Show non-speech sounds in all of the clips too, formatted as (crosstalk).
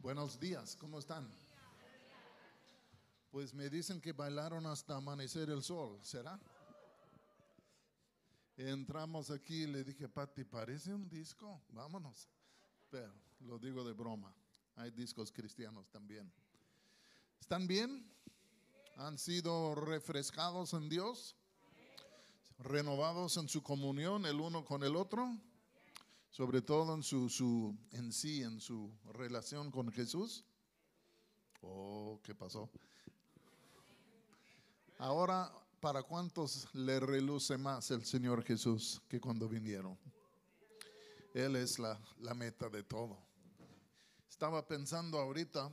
Buenos días, ¿cómo están? Pues me dicen que bailaron hasta amanecer el sol, ¿será? Entramos aquí y le dije, Pati, parece un disco, vámonos. Pero lo digo de broma, hay discos cristianos también. ¿Están bien? ¿Han sido refrescados en Dios? ¿Renovados en su comunión el uno con el otro? Sobre todo en su, su en sí, en su relación con Jesús. Oh, ¿qué pasó? Ahora, ¿para cuántos le reluce más el Señor Jesús que cuando vinieron? Él es la, la meta de todo. Estaba pensando ahorita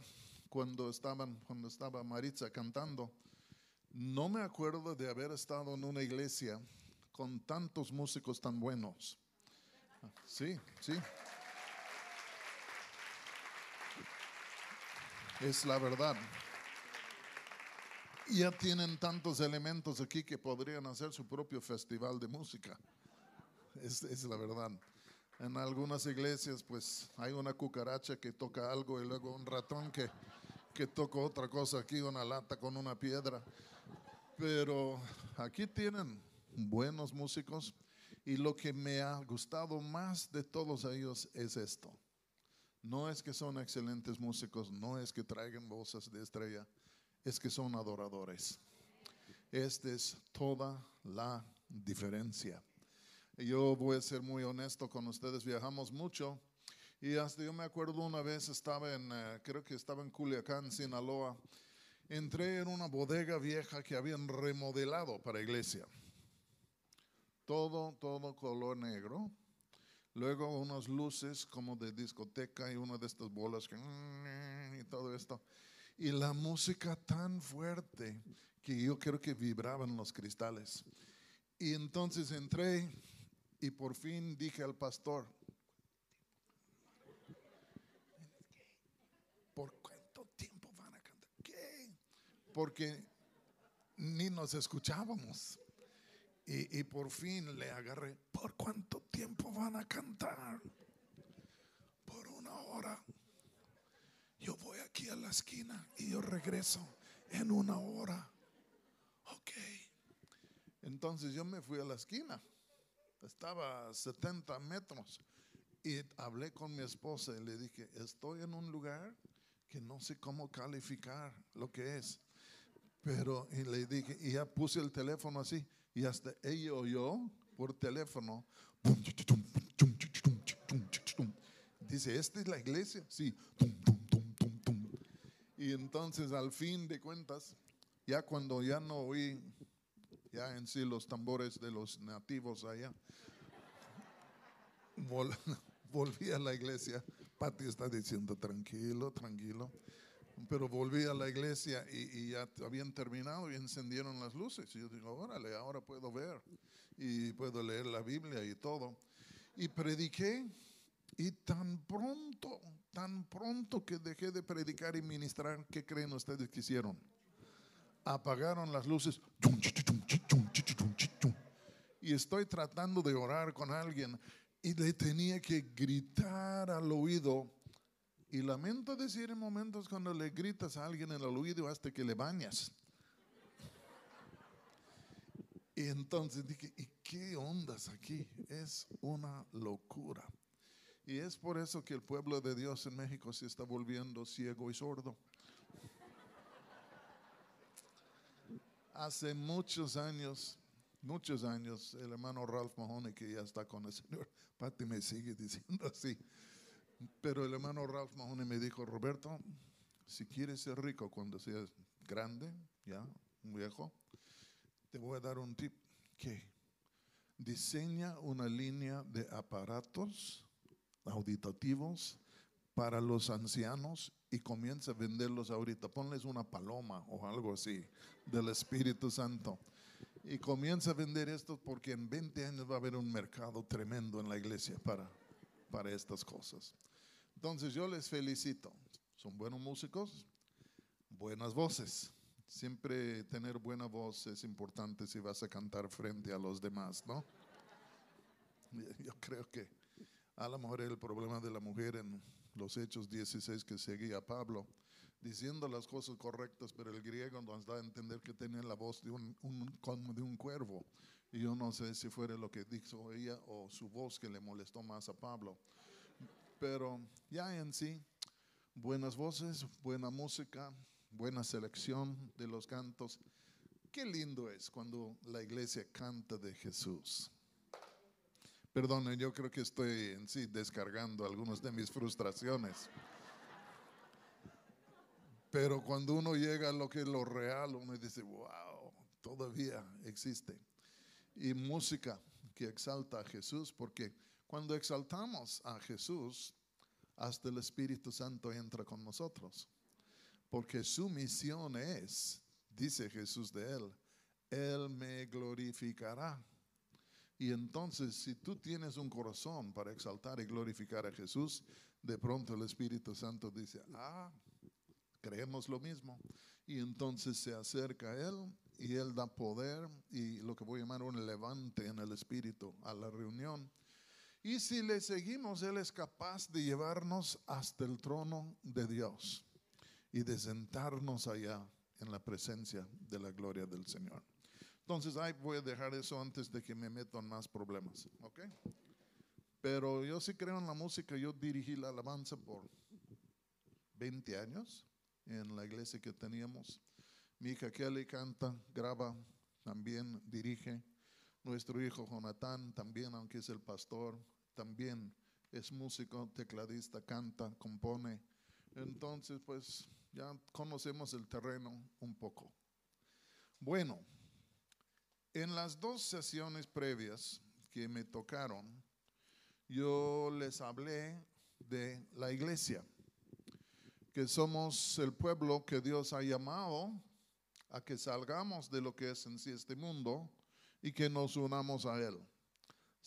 cuando estaban cuando estaba Maritza cantando, no me acuerdo de haber estado en una iglesia con tantos músicos tan buenos. Sí, sí. Es la verdad. Ya tienen tantos elementos aquí que podrían hacer su propio festival de música. Es, la verdad. En algunas iglesias pues hay una cucaracha que toca algo y luego un ratón que, que toca otra cosa aquí, una lata con una piedra. Pero aquí tienen buenos músicos y lo que me ha gustado más de todos ellos es esto. No es que son excelentes músicos, no es que traigan voces de estrella, es que son adoradores. Esta es toda la diferencia. Yo voy a ser muy honesto con ustedes, viajamos mucho y hasta yo me acuerdo una vez estaba en, uh, creo que estaba en Culiacán, Sinaloa, entré en una bodega vieja que habían remodelado para iglesia. Todo, todo color negro. Luego unas luces como de discoteca y una de estas bolas que, y todo esto y la música tan fuerte que yo creo que vibraban los cristales. Y entonces entré y por fin dije al pastor, ¿por cuánto tiempo van a cantar? ¿Qué? Porque ni nos escuchábamos. Y, y por fin le agarré, ¿por cuánto tiempo van a cantar? Por una hora yo voy aquí a la esquina y yo regreso en una hora. Ok. Entonces yo me fui a la esquina. Estaba a 70 metros. Y hablé con mi esposa y le dije, estoy en un lugar que no sé cómo calificar lo que es. Pero y le dije, y ya puse el teléfono así, y hasta ella oyó por teléfono. Dice, ¿esta es la iglesia? Sí. Y entonces al fin de cuentas, ya cuando ya no oí ya en sí los tambores de los nativos allá, vol, (laughs) volví a la iglesia. Pati está diciendo tranquilo, tranquilo. Pero volví a la iglesia y, ya habían terminado y encendieron las luces. Y yo digo, órale, ahora puedo ver y puedo leer la Biblia y todo. Y prediqué y tan pronto, tan pronto que dejé de predicar y ministrar, ¿qué creen ustedes que hicieron? Apagaron las luces. Y estoy tratando de orar con alguien y le tenía que gritar al oído. Y lamento decir en momentos cuando le gritas a alguien en el oído hasta que le bañas. Y entonces dije, ¿y qué ondas aquí? Es una locura. Y es por eso que el pueblo de Dios en México se está volviendo ciego y sordo. Hace muchos años, muchos años, el hermano Ralph Mahoney, que ya está con el Señor, Pati me sigue diciendo así, pero el hermano Ralph Mahoney me dijo, Roberto, si quieres ser rico cuando seas grande, ya, un viejo, te voy a dar un tip, que diseña una línea de aparatos auditativos para los ancianos y comienza a venderlos ahorita. Ponles una paloma o algo así del Espíritu Santo. Y comienza a vender esto porque en 20 años va a haber un mercado tremendo en la iglesia para, para estas cosas. Entonces yo les felicito. Son buenos músicos, buenas voces. Siempre tener buena voz es importante si vas a cantar frente a los demás, ¿no? (laughs) Yo creo que A lo mejor el problema de la mujer en los Hechos 16 que seguía Pablo, diciendo las cosas correctas, pero el griego nos da a entender que tenía la voz de un, como de un cuervo. Y yo no sé si fuera lo que dijo ella o su voz que le molestó más a Pablo. Pero ya en sí, buenas voces, buena música, buena selección de los cantos. Qué lindo es cuando la iglesia canta de Jesús. Perdón, yo creo que estoy en sí descargando algunas de mis frustraciones. Pero cuando uno llega a lo que es lo real, uno dice, wow, todavía existe. Y música que exalta a Jesús, porque cuando exaltamos a Jesús, hasta el Espíritu Santo entra con nosotros. Porque su misión es, dice Jesús de él, Él me glorificará. Y entonces, si tú tienes un corazón para exaltar y glorificar a Jesús, de pronto el Espíritu Santo dice, ah, creemos lo mismo. Y entonces se acerca a Él y Él da poder y lo que voy a llamar un levante en el Espíritu a la reunión. Y si le seguimos, Él es capaz de llevarnos hasta el trono de Dios y de sentarnos allá en la presencia de la gloria del Señor. Entonces, ahí voy a dejar eso antes de que me metan más problemas, ¿ok? Pero yo sí creo en la música, yo dirigí la alabanza por 20 años en la iglesia que teníamos. Mi hija Kelly canta, graba, también dirige. Nuestro hijo Jonathan también, aunque es el pastor, también es músico, tecladista, canta, compone. Entonces, pues ya conocemos el terreno un poco. Bueno, en las dos sesiones previas que me tocaron, yo les hablé de la iglesia, que somos el pueblo que Dios ha llamado a que salgamos de lo que es en sí este mundo y que nos unamos a Él.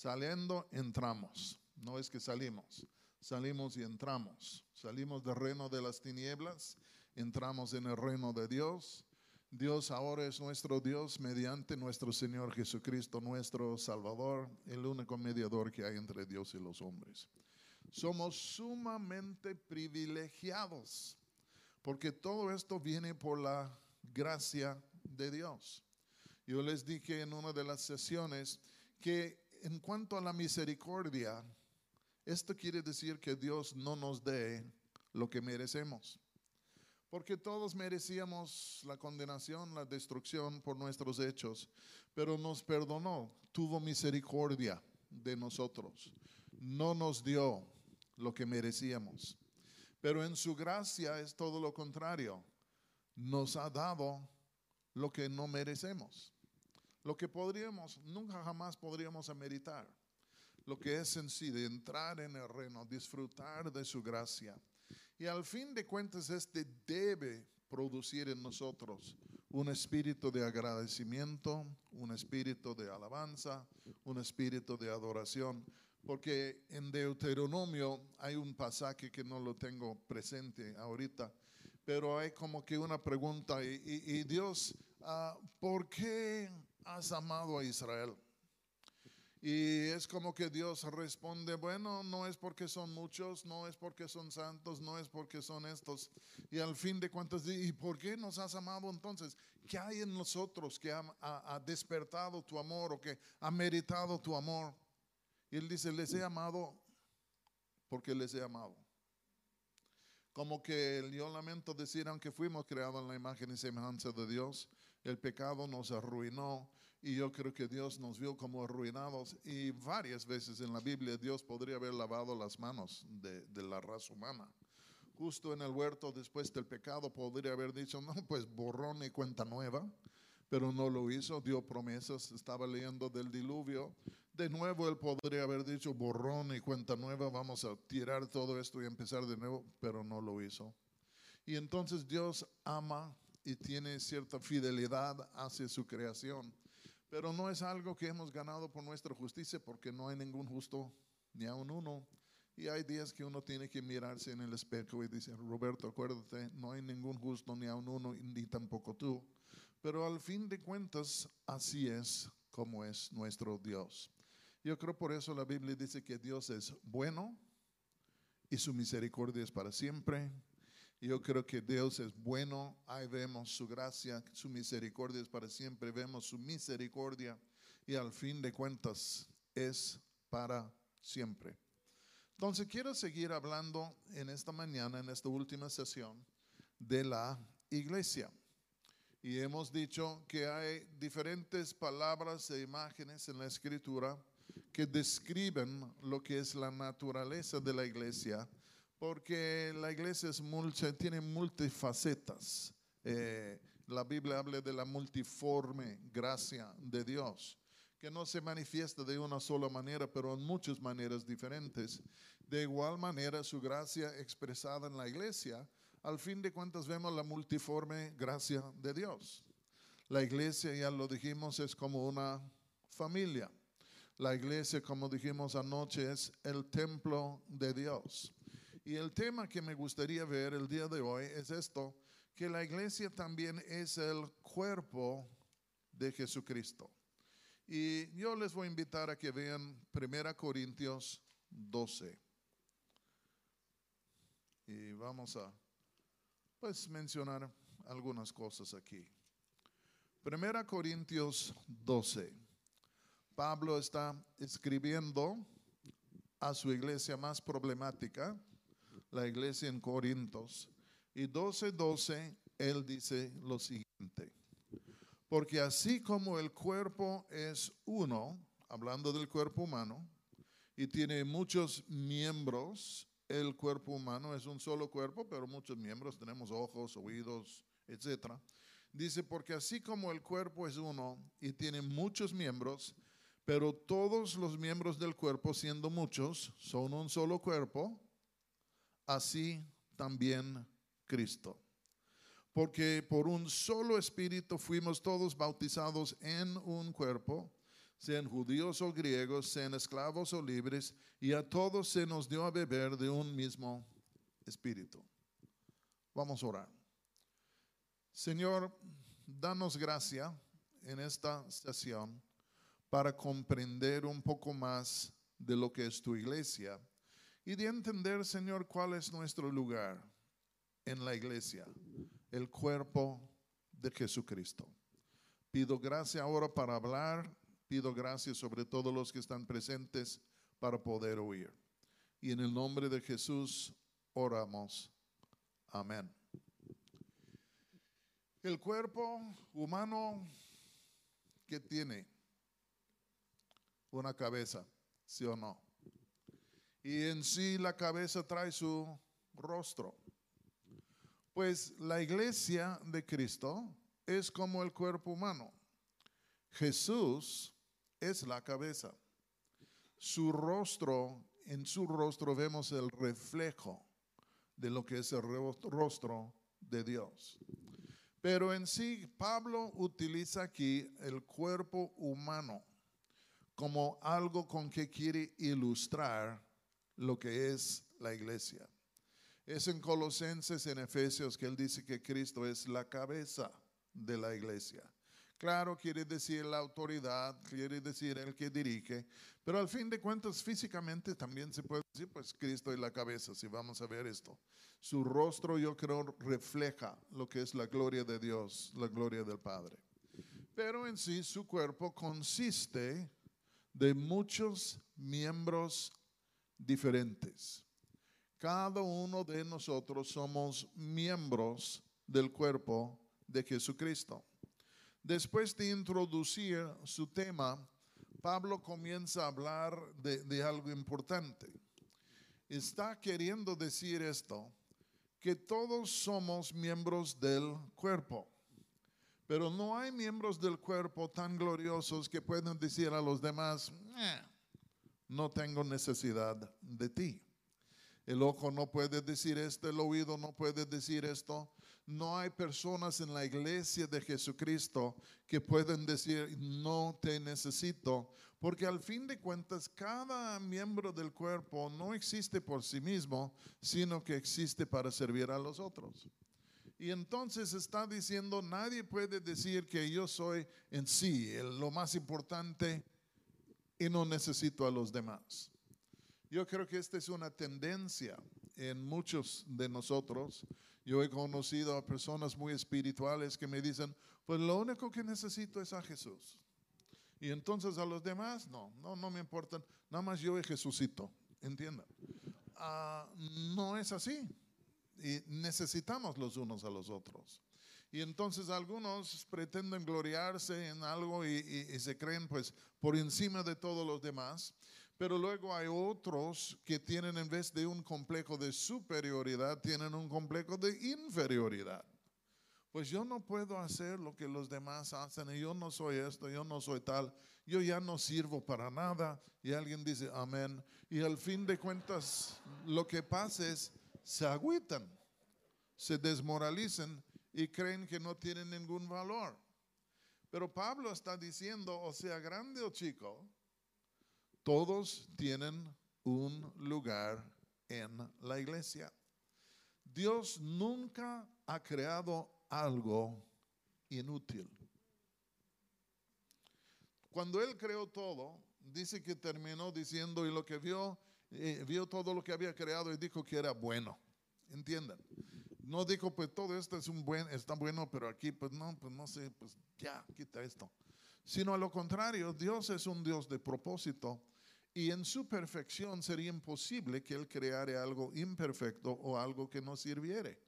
Saliendo, entramos. No es que salimos, salimos y entramos. Salimos del reino de las tinieblas, entramos en el reino de Dios. Dios ahora es nuestro Dios mediante nuestro Señor Jesucristo, nuestro Salvador, el único mediador que hay entre Dios y los hombres. Somos sumamente privilegiados porque todo esto viene por la gracia de Dios. Yo les dije en una de las sesiones que en cuanto a la misericordia, esto quiere decir que Dios no nos dé lo que merecemos. Porque todos merecíamos la condenación, la destrucción por nuestros hechos, pero nos perdonó, tuvo misericordia de nosotros. No nos dio lo que merecíamos. Pero en su gracia es todo lo contrario. Nos ha dado lo que no merecemos. Lo que podríamos, nunca jamás podríamos ameritar. Lo que es en sí de entrar en el reino, disfrutar de su gracia. Y al fin de cuentas, este debe producir en nosotros un espíritu de agradecimiento, un espíritu de alabanza, un espíritu de adoración. Porque en Deuteronomio hay un pasaje que no lo tengo presente ahorita, pero hay como que una pregunta y, Dios, uh, ¿por qué has amado a Israel? Y es como que Dios responde, bueno, no es porque son muchos, no es porque son santos, no es porque son estos. Y al fin de cuentas, ¿y por qué nos has amado entonces? ¿Qué hay en nosotros que ha, ha despertado tu amor o que ha meritado tu amor? Y él dice, les he amado porque les he amado. Como que yo lamento decir, aunque fuimos creados en la imagen y semejanza de Dios, el pecado nos arruinó y yo creo que Dios nos vio como arruinados y varias veces en la Biblia Dios podría haber lavado las manos de, la raza humana. Justo en el huerto después del pecado podría haber dicho, no, pues borrón y cuenta nueva, pero no lo hizo, dio promesas, estaba leyendo del diluvio. De nuevo él podría haber dicho borrón y cuenta nueva, vamos a tirar todo esto y empezar de nuevo, pero no lo hizo. Y entonces Dios ama y tiene cierta fidelidad hacia su creación. Pero no es algo que hemos ganado por nuestra justicia porque no hay ningún justo ni a un uno. Y hay días que uno tiene que mirarse en el espejo y dice, Roberto, acuérdate, no hay ningún justo ni a un uno ni tampoco tú. Pero al fin de cuentas, así es como es nuestro Dios. Yo creo por eso la Biblia dice que Dios es bueno y su misericordia es para siempre. Yo creo que Dios es bueno, ahí vemos su gracia, su misericordia es para siempre, vemos su misericordia y al fin de cuentas es para siempre. Entonces quiero seguir hablando en esta mañana, en esta última sesión de la iglesia. Y hemos dicho que hay diferentes palabras e imágenes en la escritura que describen lo que es la naturaleza de la iglesia, porque la iglesia es tiene multifacetas. Eh, la Biblia habla de la multiforme gracia de Dios, que no se manifiesta de una sola manera, pero en muchas maneras diferentes. De igual manera, su gracia expresada en la iglesia al fin de cuentas vemos la multiforme gracia de Dios. La iglesia, ya lo dijimos, es como una familia. La iglesia, como dijimos anoche, es el templo de Dios. Y el tema que me gustaría ver el día de hoy es esto, que la iglesia también es el cuerpo de Jesucristo. Y yo les voy a invitar a que vean 1 Corintios 12. Y vamos a pues mencionar algunas cosas aquí. Primera Corintios 12. Pablo está escribiendo a su iglesia más problemática, la iglesia en Corintios. Y 12:12 12, él dice lo siguiente. Porque así como el cuerpo es uno, hablando del cuerpo humano, y tiene muchos miembros, el cuerpo humano es un solo cuerpo, pero muchos miembros, tenemos ojos, oídos, etc. Dice, porque así como el cuerpo es uno y tiene muchos miembros, pero todos los miembros del cuerpo, siendo muchos, son un solo cuerpo, así también Cristo. Porque por un solo espíritu fuimos todos bautizados en un cuerpo sean judíos o griegos, sean esclavos o libres, y a todos se nos dio a beber de un mismo espíritu. Vamos a orar. Señor, danos gracia en esta sesión para comprender un poco más de lo que es tu iglesia y de entender, Señor, cuál es nuestro lugar en la iglesia, el cuerpo de Jesucristo. Pido gracia ahora para hablar Pido gracias sobre todos los que están presentes para poder oír. Y en el nombre de Jesús oramos. Amén. El cuerpo humano que tiene una cabeza, sí o no. Y en sí la cabeza trae su rostro. Pues la iglesia de Cristo es como el cuerpo humano. Jesús es la cabeza. Su rostro, en su rostro vemos el reflejo de lo que es el rostro de Dios. Pero en sí, Pablo utiliza aquí el cuerpo humano como algo con que quiere ilustrar lo que es la iglesia. Es en Colosenses, en Efesios, que él dice que Cristo es la cabeza de la iglesia. Claro, quiere decir la autoridad, quiere decir el que dirige, pero al fin de cuentas físicamente también se puede decir, pues Cristo es la cabeza, si vamos a ver esto. Su rostro yo creo refleja lo que es la gloria de Dios, la gloria del Padre. Pero en sí su cuerpo consiste de muchos miembros diferentes. Cada uno de nosotros somos miembros del cuerpo de Jesucristo. Después de introducir su tema, Pablo comienza a hablar de, algo importante. Está queriendo decir esto, que todos somos miembros del cuerpo, pero no hay miembros del cuerpo tan gloriosos que puedan decir a los demás, eh, no tengo necesidad de ti. El ojo no puede decir esto, el oído no puede decir esto, no hay personas en la iglesia de Jesucristo que pueden decir, no te necesito, porque al fin de cuentas cada miembro del cuerpo no existe por sí mismo, sino que existe para servir a los otros. Y entonces está diciendo, nadie puede decir que yo soy en sí lo más importante y no necesito a los demás. Yo creo que esta es una tendencia en muchos de nosotros. Yo he conocido a personas muy espirituales que me dicen, pues lo único que necesito es a Jesús. Y entonces a los demás, no, no, no me importan, nada más yo y Jesucito, entiendan. Ah, no es así. Y necesitamos los unos a los otros. Y entonces algunos pretenden gloriarse en algo y, y, se creen pues por encima de todos los demás. Pero luego hay otros que tienen en vez de un complejo de superioridad, tienen un complejo de inferioridad. Pues yo no puedo hacer lo que los demás hacen y yo no soy esto, yo no soy tal, yo ya no sirvo para nada. Y alguien dice amén. Y al fin de cuentas lo que pasa es, se agüitan, se desmoralizan y creen que no tienen ningún valor. Pero Pablo está diciendo, o sea, grande o chico, todos tienen un lugar en la iglesia. Dios nunca ha creado algo inútil. Cuando Él creó todo, dice que terminó diciendo y lo que vio, eh, vio todo lo que había creado y dijo que era bueno. ¿Entiendan? No dijo, pues todo esto es un buen, está bueno, pero aquí, pues no, pues no sé, pues ya, quita esto. Sino a lo contrario, Dios es un Dios de propósito y en su perfección sería imposible que Él creara algo imperfecto o algo que no sirviere.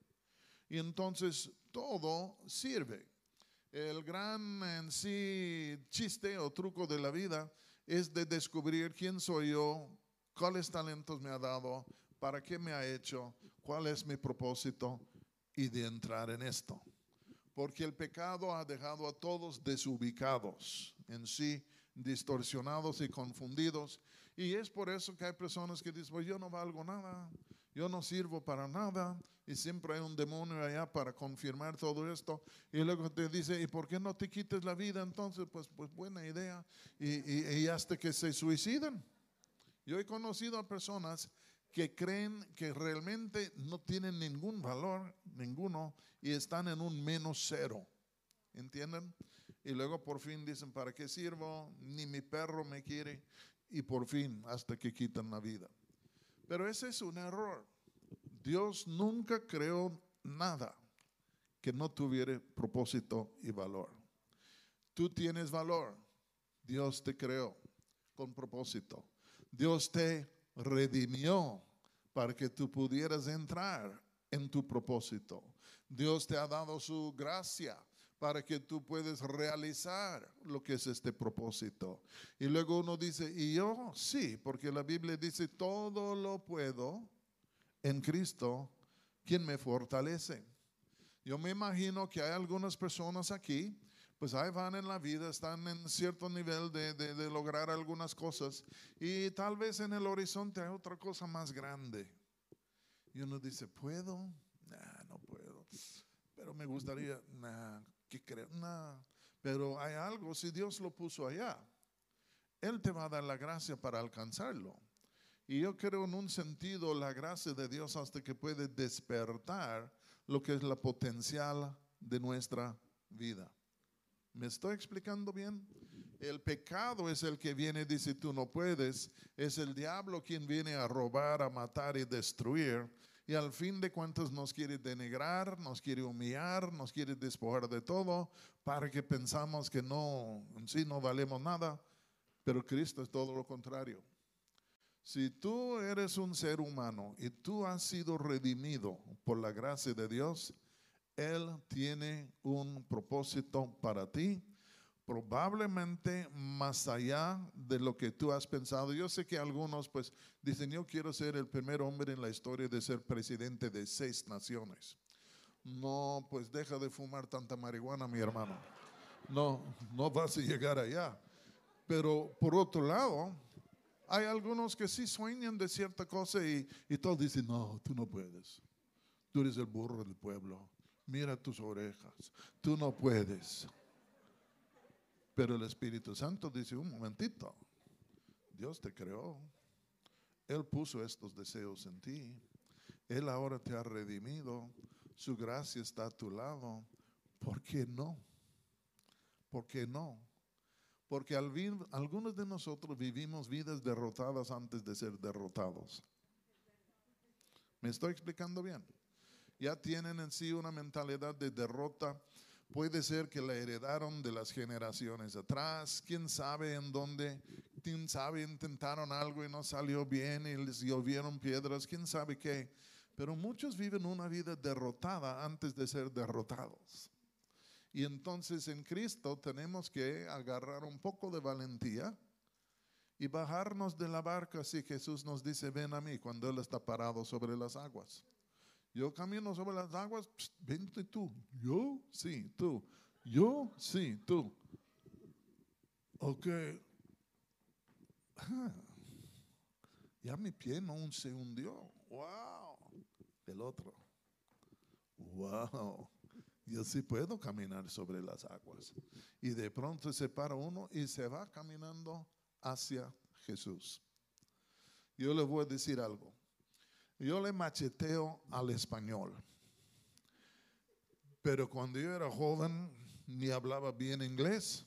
Y entonces todo sirve. El gran en sí chiste o truco de la vida es de descubrir quién soy yo, cuáles talentos me ha dado, para qué me ha hecho, cuál es mi propósito y de entrar en esto. Porque el pecado ha dejado a todos desubicados en sí distorsionados y confundidos. Y es por eso que hay personas que dicen, pues yo no valgo nada, yo no sirvo para nada. Y siempre hay un demonio allá para confirmar todo esto. Y luego te dice, ¿y por qué no te quites la vida? Entonces, pues, pues buena idea. Y, y hasta que se suicidan. Yo he conocido a personas que creen que realmente no tienen ningún valor, ninguno, y están en un menos cero. ¿Entienden? Y luego por fin dicen, ¿para qué sirvo? Ni mi perro me quiere. Y por fin, hasta que quitan la vida. Pero ese es un error. Dios nunca creó nada que no tuviera propósito y valor. Tú tienes valor. Dios te creó con propósito. Dios te redimió para que tú pudieras entrar en tu propósito. Dios te ha dado su gracia para que tú puedas realizar lo que es este propósito. Y luego uno dice, y yo sí, porque la Biblia dice, todo lo puedo en Cristo, quien me fortalece. Yo me imagino que hay algunas personas aquí, pues ahí van en la vida, están en cierto nivel de, de, lograr algunas cosas y tal vez en el horizonte hay otra cosa más grande. Y uno dice, ¿puedo? Nah, no puedo. Pero me gustaría, nah, que pero hay algo, si Dios lo puso allá, Él te va a dar la gracia para alcanzarlo. Y yo creo en un sentido la gracia de Dios hasta que puede despertar lo que es la potencial de nuestra vida. ¿Me estoy explicando bien? El pecado es el que viene y dice tú no puedes. Es el diablo quien viene a robar, a matar y destruir y al fin de cuentas nos quiere denigrar, nos quiere humillar, nos quiere despojar de todo para que pensamos que no, en sí no valemos nada, pero Cristo es todo lo contrario. Si tú eres un ser humano y tú has sido redimido por la gracia de Dios, Él tiene un propósito para ti probablemente más allá de lo que tú has pensado. Yo sé que algunos pues dicen, yo quiero ser el primer hombre en la historia de ser presidente de seis naciones. No, pues deja de fumar tanta marihuana, mi hermano. No, no vas a llegar allá. Pero por otro lado, hay algunos que sí sueñan de cierta cosa y, y todos dicen, no, tú no puedes. Tú eres el burro del pueblo. Mira tus orejas. Tú no puedes. Pero el Espíritu Santo dice, un momentito, Dios te creó, Él puso estos deseos en ti, Él ahora te ha redimido, su gracia está a tu lado, ¿por qué no? ¿Por qué no? Porque al algunos de nosotros vivimos vidas derrotadas antes de ser derrotados. ¿Me estoy explicando bien? Ya tienen en sí una mentalidad de derrota. Puede ser que la heredaron de las generaciones atrás. Quién sabe en dónde. Quién sabe intentaron algo y no salió bien y les llovieron piedras. Quién sabe qué. Pero muchos viven una vida derrotada antes de ser derrotados. Y entonces en Cristo tenemos que agarrar un poco de valentía y bajarnos de la barca así Jesús nos dice, ven a mí cuando Él está parado sobre las aguas. Yo camino sobre las aguas, vente tú. Yo, sí, tú. Yo, sí, tú. Ok. Ah, ya mi pie no se hundió. Wow. El otro. Wow. Yo sí puedo caminar sobre las aguas. Y de pronto se para uno y se va caminando hacia Jesús. Yo le voy a decir algo. Yo le macheteo al español. Pero cuando yo era joven ni hablaba bien inglés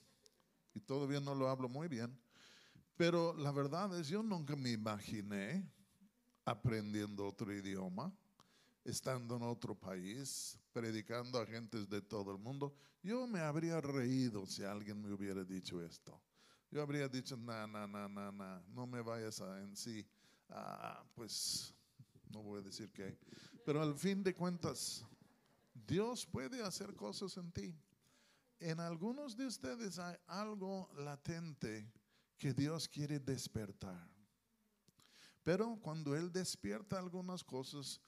y todavía no lo hablo muy bien. Pero la verdad es yo nunca me imaginé aprendiendo otro idioma, estando en otro país, predicando a gentes de todo el mundo. Yo me habría reído si alguien me hubiera dicho esto. Yo habría dicho, no, no, no, no, no, no me vayas a en sí. Ah, pues no voy a decir qué. Pero al fin de cuentas, Dios puede hacer cosas en ti. En algunos de ustedes hay algo latente que Dios quiere despertar. Pero cuando Él despierta algunas cosas,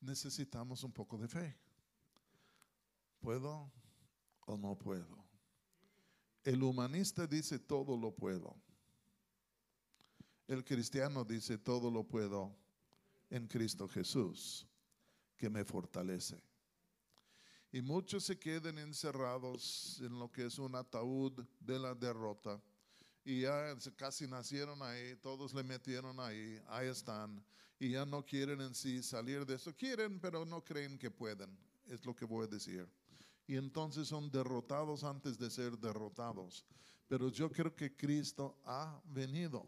necesitamos un poco de fe. ¿Puedo o no puedo? El humanista dice todo lo puedo. El cristiano dice todo lo puedo en Cristo Jesús, que me fortalece. Y muchos se quedan encerrados en lo que es un ataúd de la derrota. Y ya casi nacieron ahí, todos le metieron ahí, ahí están. Y ya no quieren en sí salir de eso. Quieren, pero no creen que pueden. Es lo que voy a decir. Y entonces son derrotados antes de ser derrotados. Pero yo creo que Cristo ha venido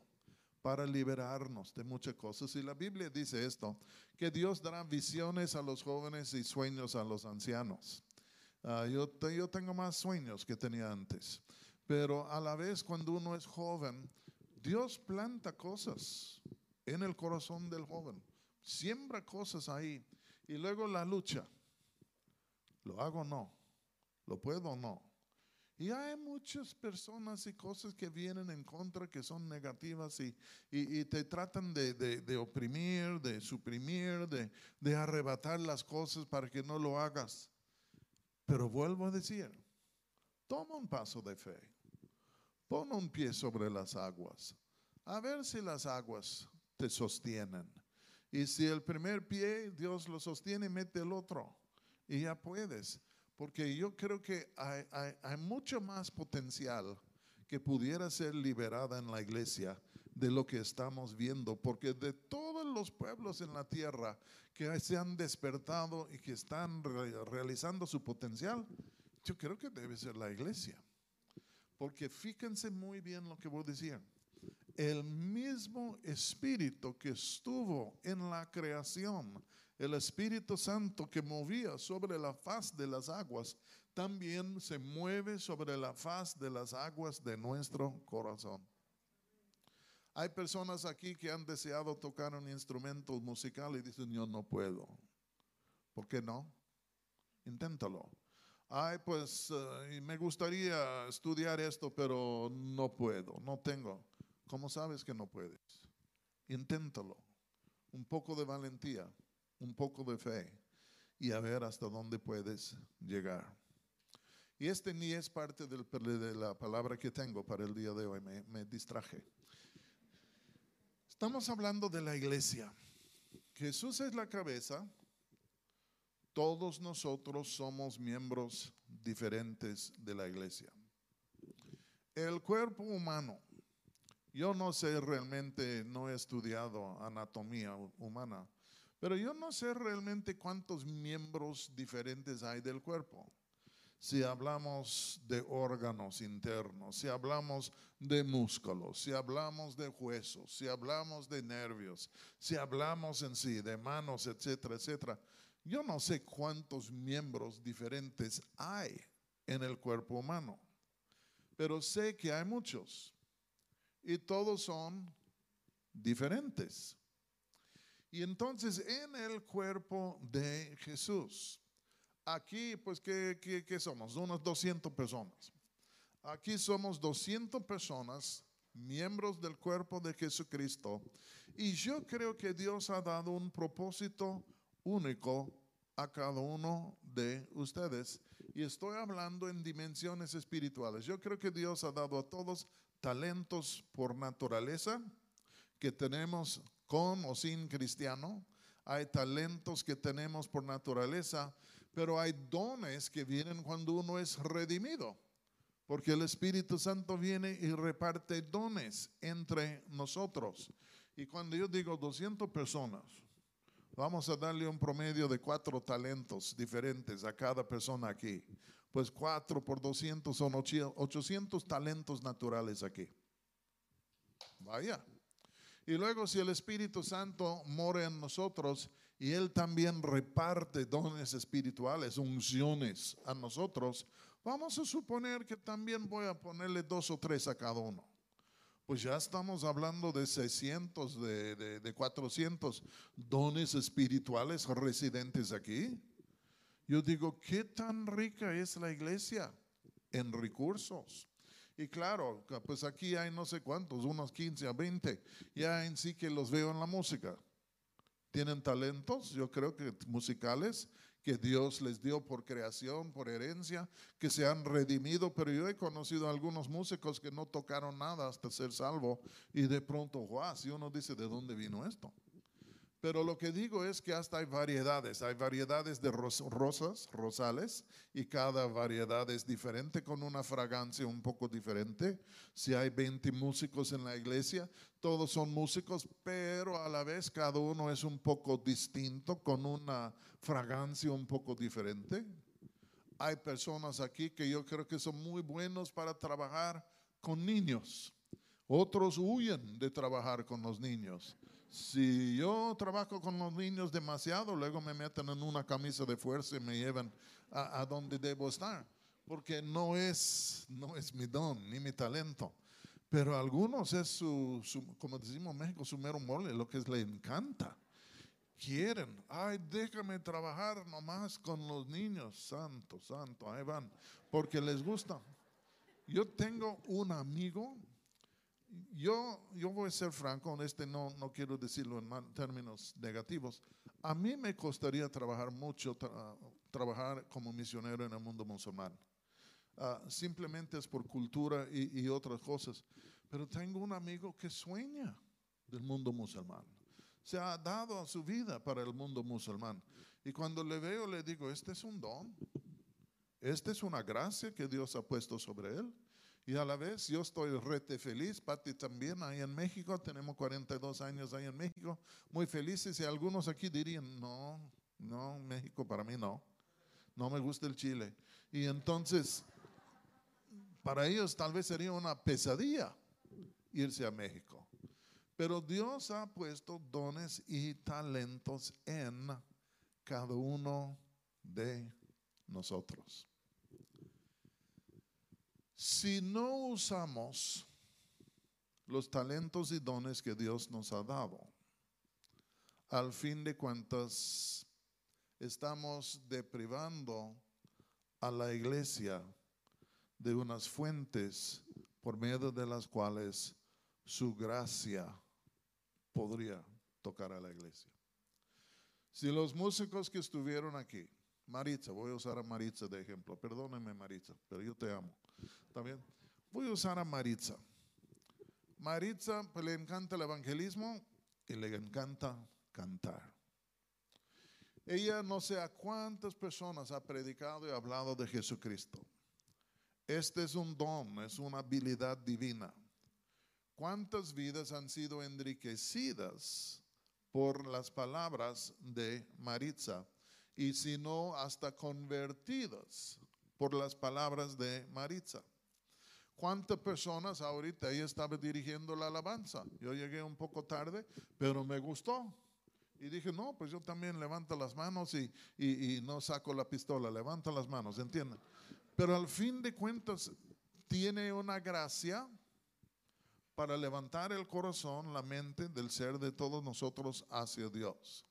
para liberarnos de muchas cosas. Y la Biblia dice esto, que Dios dará visiones a los jóvenes y sueños a los ancianos. Ah, yo, yo tengo más sueños que tenía antes, pero a la vez cuando uno es joven, Dios planta cosas en el corazón del joven, siembra cosas ahí y luego la lucha. ¿Lo hago o no? ¿Lo puedo o no? Y hay muchas personas y cosas que vienen en contra que son negativas y, y- te tratan de, de- de oprimir, de suprimir, de, de arrebatar las cosas para que no lo hagas. Pero vuelvo a decir, toma un paso de fe, pon un pie sobre las aguas, a ver si las aguas te sostienen. Y si el primer pie Dios lo sostiene, mete el otro y ya puedes. Porque yo creo que hay, mucho más potencial que pudiera ser liberada en la iglesia de lo que estamos viendo. Porque de todos los pueblos en la tierra que se han despertado y que están re- realizando su potencial, yo creo que debe ser la iglesia. Porque fíjense muy bien lo que voy a. El mismo espíritu que estuvo en la creación, el Espíritu Santo que movía sobre la faz de las aguas, también se mueve sobre la faz de las aguas de nuestro corazón. Hay personas aquí que han deseado tocar un instrumento musical y dicen, yo no puedo. ¿Por qué no? Inténtalo. Ay, pues eh, me gustaría estudiar esto, pero no puedo, no tengo. ¿Cómo sabes que no puedes? Inténtalo. Un poco de valentía, un poco de fe y a ver hasta dónde puedes llegar. Y este ni es parte de la palabra que tengo para el día de hoy, me, distraje. Estamos hablando de la iglesia. Jesús es la cabeza, todos nosotros somos miembros diferentes de la iglesia. El cuerpo humano, yo no sé realmente, no he estudiado anatomía hu- humana, pero yo no sé realmente cuántos miembros diferentes hay del cuerpo. si hablamos de órganos internos, si hablamos de músculos, si hablamos de huesos, si hablamos de nervios, si hablamos en sí de manos, etcétera, etcétera. Yo no sé cuántos miembros diferentes hay en el cuerpo humano, pero sé que hay muchos y todos son diferentes. Y entonces en el cuerpo de Jesús, aquí pues ¿qué, qué, somos? Unas 200 personas. Aquí somos 200 personas, miembros del cuerpo de Jesucristo. Y yo creo que Dios ha dado un propósito único a cada uno de ustedes. Y estoy hablando en dimensiones espirituales. Yo creo que Dios ha dado a todos talentos por naturaleza que tenemos con o sin cristiano. Hay talentos que tenemos por naturaleza, pero hay dones que vienen cuando uno es redimido. Porque el Espíritu Santo viene y reparte dones entre nosotros. Y cuando yo digo 200 personas, vamos a darle un promedio de cuatro talentos diferentes a cada persona aquí. Pues cuatro por 200 son 800 talentos naturales aquí. Vaya. Y luego si el Espíritu Santo mora en nosotros y Él también reparte dones espirituales, unciones a nosotros, vamos a suponer que también voy a ponerle dos o tres a cada uno. Pues ya estamos hablando de 600, de, de, de 400 dones espirituales residentes aquí. Yo digo, ¿qué tan rica es la iglesia en recursos? Y claro, pues aquí hay no sé cuántos, unos 15 a 20, ya en sí que los veo en la música. Tienen talentos, yo creo que musicales, que Dios les dio por creación, por herencia, que se han redimido, pero yo he conocido a algunos músicos que no tocaron nada hasta ser salvo y de pronto, wow, si uno dice, ¿de dónde vino esto? Pero lo que digo es que hasta hay variedades. Hay variedades de rosas, rosales, y cada variedad es diferente con una fragancia un poco diferente. Si hay 20 músicos en la iglesia, todos son músicos, pero a la vez cada uno es un poco distinto, con una fragancia un poco diferente. Hay personas aquí que yo creo que son muy buenos para trabajar con niños. Otros huyen de trabajar con los niños. Si yo trabajo con los niños demasiado, luego me meten en una camisa de fuerza y me llevan a, donde debo estar, porque no es, no es mi don ni mi talento. Pero a algunos es su, como decimos en México, su mero mole, lo que le encanta. Quieren, ay, déjame trabajar nomás con los niños, santo, santo, ahí van, porque les gusta. Yo tengo un amigo yo, yo voy a ser franco, este no, no quiero decirlo en términos negativos. A mí me costaría trabajar mucho, trabajar como misionero en el mundo musulmán. Ah, simplemente es por cultura y, y, otras cosas. Pero tengo un amigo que sueña del mundo musulmán. Se ha dado a su vida para el mundo musulmán. Y cuando le veo, le digo, este es un don. Esta es una gracia que Dios ha puesto sobre él. Y a la vez yo estoy rete feliz, Pati también, ahí en México, tenemos 42 años ahí en México, muy felices y algunos aquí dirían, no, no, México para mí no, no me gusta el Chile. Y entonces, para ellos tal vez sería una pesadilla irse a México. Pero Dios ha puesto dones y talentos en cada uno de nosotros. Si no usamos los talentos y dones que Dios nos ha dado, al fin de cuentas estamos deprivando a la iglesia de unas fuentes por medio de las cuales su gracia podría tocar a la iglesia. Si los músicos que estuvieron aquí, Maritza, voy a usar a Maritza de ejemplo, perdónenme Maritza, pero yo te amo. ¿Está Voy a usar a Maritza. Maritza pues, le encanta el evangelismo y le encanta cantar. Ella no sé a cuántas personas ha predicado y hablado de Jesucristo. Este es un don, es una habilidad divina. ¿Cuántas vidas han sido enriquecidas por las palabras de Maritza? Y si no, hasta convertidas por las palabras de Maritza. ¿Cuántas personas ahorita ella estaba dirigiendo la alabanza? Yo llegué un poco tarde, pero me gustó. Y dije, no, pues yo también levanto las manos y, y, no saco la pistola, levanto las manos, ¿entienden? Pero al fin de cuentas tiene una gracia para levantar el corazón, la mente del ser de todos nosotros hacia Dios.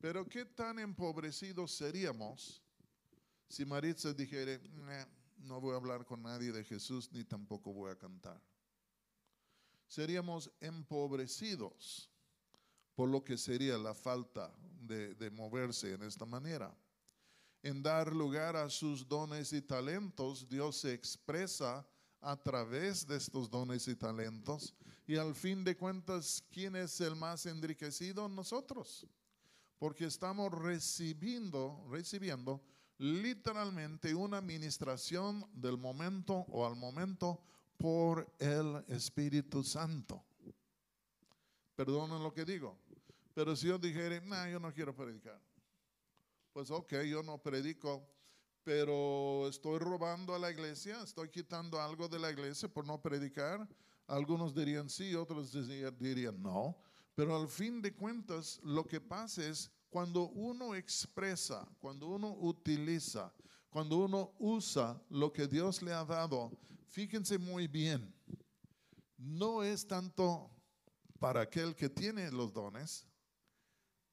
Pero qué tan empobrecidos seríamos si Maritza dijera, no voy a hablar con nadie de Jesús ni tampoco voy a cantar. Seríamos empobrecidos por lo que sería la falta de, de moverse en esta manera. En dar lugar a sus dones y talentos, Dios se expresa a través de estos dones y talentos. Y al fin de cuentas, ¿quién es el más enriquecido? Nosotros. Porque estamos recibiendo, recibiendo literalmente una administración del momento o al momento por el Espíritu Santo. Perdonen lo que digo. Pero si yo dijera, no, yo no quiero predicar. Pues ok, yo no predico, pero estoy robando a la iglesia, estoy quitando algo de la iglesia por no predicar. Algunos dirían sí, otros dirían no. Pero al fin de cuentas, lo que pasa es cuando uno expresa, cuando uno utiliza, cuando uno usa lo que Dios le ha dado, fíjense muy bien, no es tanto para aquel que tiene los dones,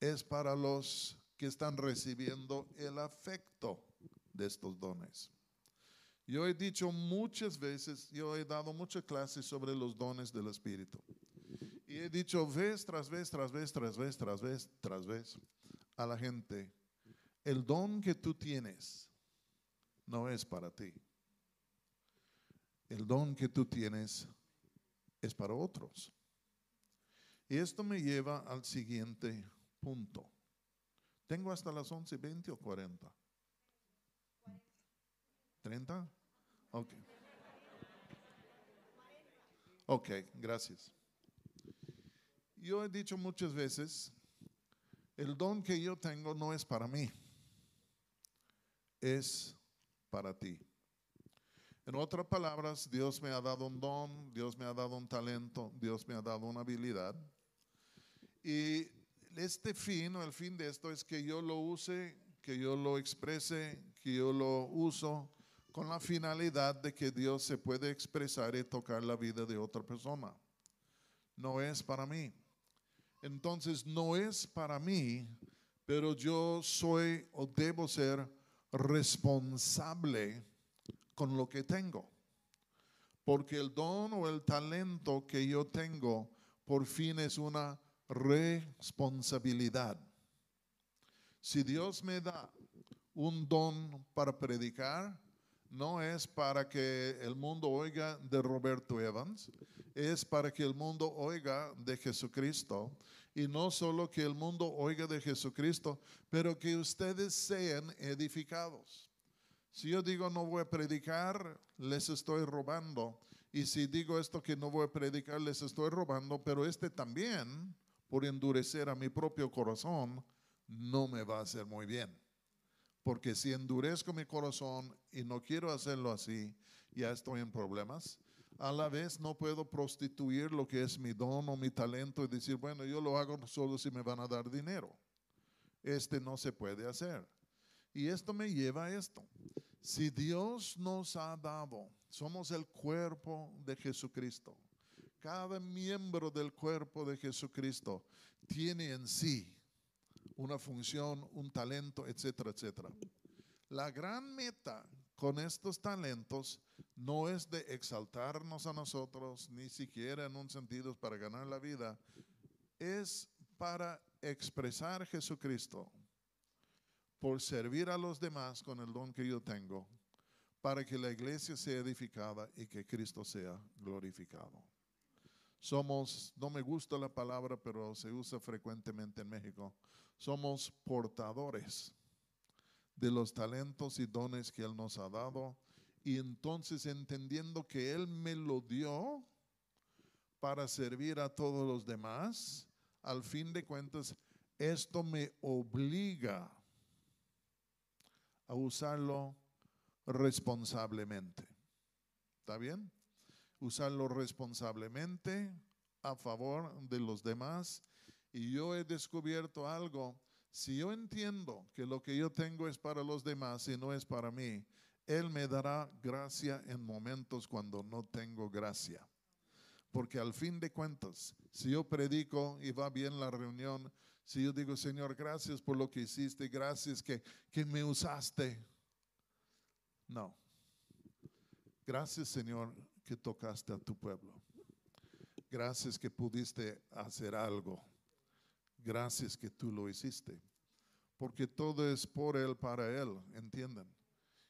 es para los que están recibiendo el afecto de estos dones. Yo he dicho muchas veces, yo he dado muchas clases sobre los dones del Espíritu. Y he dicho vez tras vez, tras vez, tras vez, tras vez, tras vez a la gente, el don que tú tienes no es para ti. El don que tú tienes es para otros. Y esto me lleva al siguiente punto. Tengo hasta las 11:20 o 40. 30? Ok. Ok, gracias. Yo he dicho muchas veces, el don que yo tengo no es para mí, es para ti. En otras palabras, Dios me ha dado un don, Dios me ha dado un talento, Dios me ha dado una habilidad. Y este fin o el fin de esto es que yo lo use, que yo lo exprese, que yo lo uso con la finalidad de que Dios se puede expresar y tocar la vida de otra persona. No es para mí. Entonces no es para mí, pero yo soy o debo ser responsable con lo que tengo. Porque el don o el talento que yo tengo por fin es una responsabilidad. Si Dios me da un don para predicar, no es para que el mundo oiga de Roberto Evans, es para que el mundo oiga de Jesucristo. Y no solo que el mundo oiga de Jesucristo, pero que ustedes sean edificados. Si yo digo no voy a predicar, les estoy robando. Y si digo esto que no voy a predicar, les estoy robando, pero este también, por endurecer a mi propio corazón, no me va a hacer muy bien. Porque si endurezco mi corazón y no quiero hacerlo así, ya estoy en problemas. A la vez no puedo prostituir lo que es mi don o mi talento y decir, bueno, yo lo hago solo si me van a dar dinero. Este no se puede hacer. Y esto me lleva a esto. Si Dios nos ha dado, somos el cuerpo de Jesucristo. Cada miembro del cuerpo de Jesucristo tiene en sí una función, un talento, etcétera, etcétera. La gran meta con estos talentos no es de exaltarnos a nosotros, ni siquiera en un sentido para ganar la vida, es para expresar Jesucristo, por servir a los demás con el don que yo tengo, para que la iglesia sea edificada y que Cristo sea glorificado. Somos, no me gusta la palabra, pero se usa frecuentemente en México, somos portadores de los talentos y dones que Él nos ha dado. Y entonces entendiendo que Él me lo dio para servir a todos los demás, al fin de cuentas, esto me obliga a usarlo responsablemente. ¿Está bien? Usarlo responsablemente a favor de los demás. Y yo he descubierto algo. Si yo entiendo que lo que yo tengo es para los demás y no es para mí, Él me dará gracia en momentos cuando no tengo gracia. Porque al fin de cuentas, si yo predico y va bien la reunión, si yo digo, Señor, gracias por lo que hiciste, gracias que, que me usaste. No. Gracias, Señor, que tocaste a tu pueblo. Gracias que pudiste hacer algo. Gracias que tú lo hiciste. Porque todo es por Él, para Él, ¿entienden?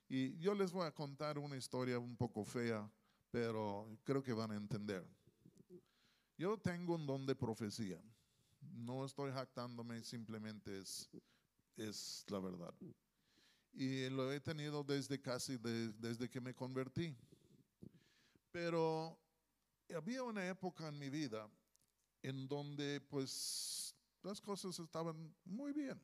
Y yo les voy a contar una historia un poco fea, pero creo que van a entender. Yo tengo un don de profecía. No estoy jactándome, simplemente es, es la verdad. Y lo he tenido desde casi desde que me convertí. Pero había una época en mi vida en donde pues las cosas estaban muy bien.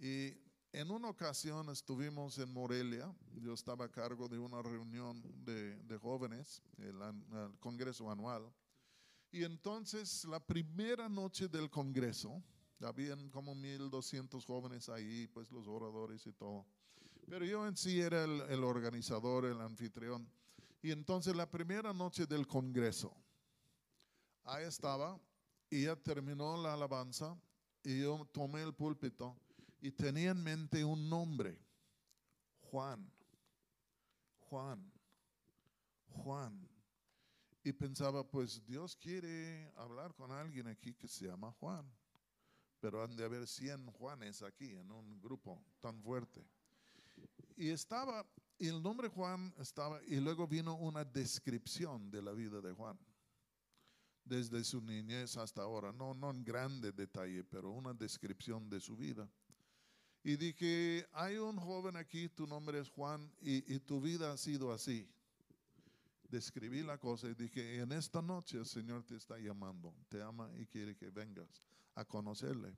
Y en una ocasión estuvimos en Morelia, yo estaba a cargo de una reunión de, de jóvenes, el, el Congreso Anual, y entonces la primera noche del Congreso, habían como 1200 jóvenes ahí, pues los oradores y todo. Pero yo en sí era el, el, organizador, el anfitrión. Y entonces la primera noche del Congreso, ahí estaba, y ya terminó la alabanza, y yo tomé el púlpito y tenía en mente un nombre, Juan, Juan, Juan. Y pensaba, pues Dios quiere hablar con alguien aquí que se llama Juan. Pero han de haber 100 Juanes aquí en un grupo tan fuerte. Y estaba, y el nombre Juan estaba, y luego vino una descripción de la vida de Juan. Desde su niñez hasta ahora. No, no en grande detalle, pero una descripción de su vida. Y dije, hay un joven aquí, tu nombre es Juan, y, tu vida ha sido así describí la cosa y dije, en esta noche el Señor te está llamando, te ama y quiere que vengas a conocerle.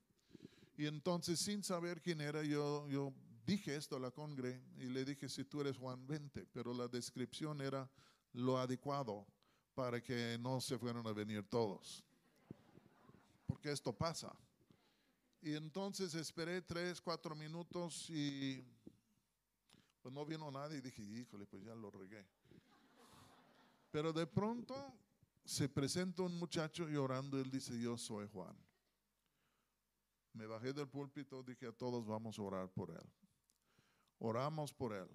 Y entonces sin saber quién era, yo, yo dije esto a la congre y le dije, si tú eres Juan, vente, pero la descripción era lo adecuado para que no se fueran a venir todos. Porque esto pasa. Y entonces esperé tres, cuatro minutos y pues no vino nadie y dije, híjole, pues ya lo regué. Pero de pronto se presenta un muchacho llorando, él dice, yo soy Juan. Me bajé del púlpito, dije a todos, vamos a orar por él. Oramos por él.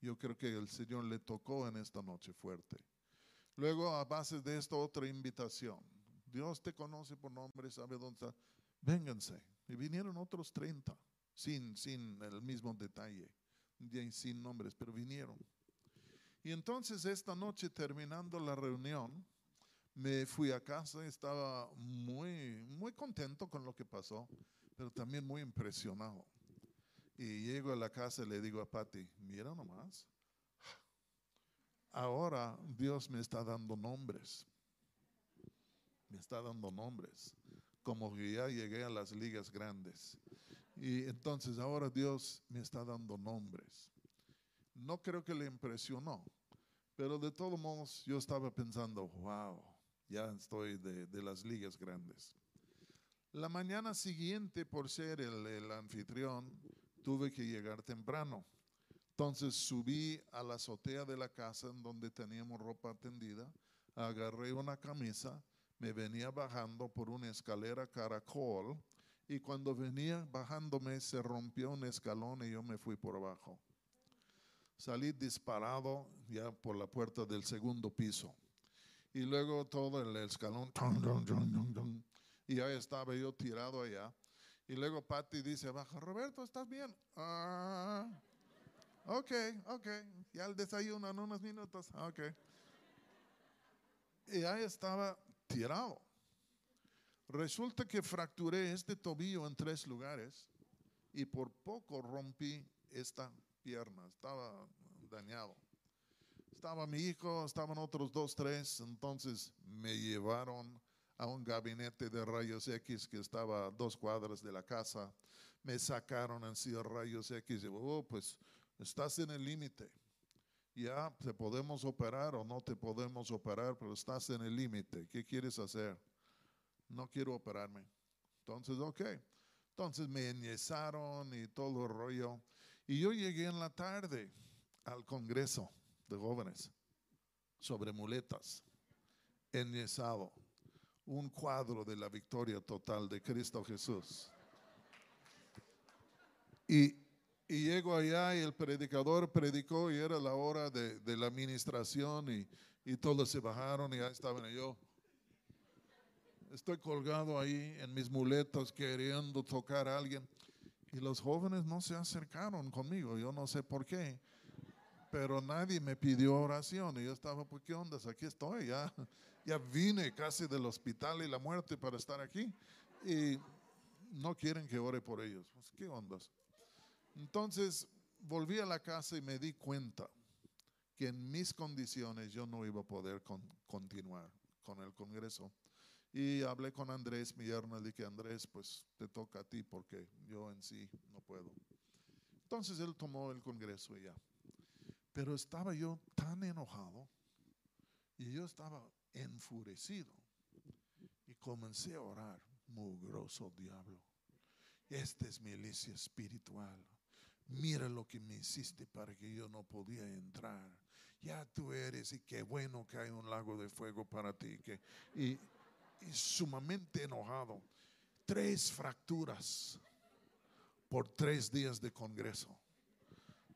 Yo creo que el Señor le tocó en esta noche fuerte. Luego, a base de esta otra invitación, Dios te conoce por nombre, sabe dónde está. Vénganse. Y vinieron otros 30, sin, sin el mismo detalle, sin nombres, pero vinieron. Y entonces esta noche terminando la reunión, me fui a casa estaba muy, muy contento con lo que pasó, pero también muy impresionado. Y llego a la casa y le digo a Patty, mira nomás, ahora Dios me está dando nombres. Me está dando nombres, como que ya llegué a las ligas grandes. Y entonces ahora Dios me está dando nombres. No creo que le impresionó, pero de todos modos yo estaba pensando, wow, ya estoy de, de las ligas grandes. La mañana siguiente, por ser el, el anfitrión, tuve que llegar temprano. Entonces subí a la azotea de la casa en donde teníamos ropa tendida, agarré una camisa, me venía bajando por una escalera caracol y cuando venía bajándome se rompió un escalón y yo me fui por abajo salí disparado ya por la puerta del segundo piso. Y luego todo el escalón, y ya estaba yo tirado allá. Y luego Patty dice, baja, Roberto, ¿estás bien? Ah, ok, ok, ya el desayuno en unos minutos, ok. Y ahí estaba tirado. Resulta que fracturé este tobillo en tres lugares y por poco rompí esta pierna, estaba dañado. Estaba mi hijo, estaban otros dos, tres, entonces me llevaron a un gabinete de rayos X que estaba a dos cuadras de la casa. Me sacaron así a rayos X y oh, pues estás en el límite. Ya te podemos operar o no te podemos operar, pero estás en el límite. ¿Qué quieres hacer? No quiero operarme. Entonces, ok. Entonces me enyesaron y todo el rollo. Y yo llegué en la tarde al Congreso de Jóvenes sobre muletas, enyesado, un cuadro de la victoria total de Cristo Jesús. Y, y llego allá y el predicador predicó y era la hora de, de la administración y, y todos se bajaron y ahí estaban yo. Estoy colgado ahí en mis muletas queriendo tocar a alguien. Y los jóvenes no se acercaron conmigo, yo no sé por qué. Pero nadie me pidió oración y yo estaba, pues, ¿qué ondas? Aquí estoy, ya, ya vine casi del hospital y la muerte para estar aquí. Y no quieren que ore por ellos. Pues, ¿Qué ondas? Entonces volví a la casa y me di cuenta que en mis condiciones yo no iba a poder continuar con el Congreso. Y hablé con Andrés, mi yerno, le dije, Andrés, pues te toca a ti porque yo en sí no puedo. Entonces él tomó el Congreso y ya. Pero estaba yo tan enojado y yo estaba enfurecido y comencé a orar, mugroso diablo. Esta es milicia espiritual. Mira lo que me hiciste para que yo no podía entrar. Ya tú eres y qué bueno que hay un lago de fuego para ti. Que, y y sumamente enojado. Tres fracturas por tres días de congreso.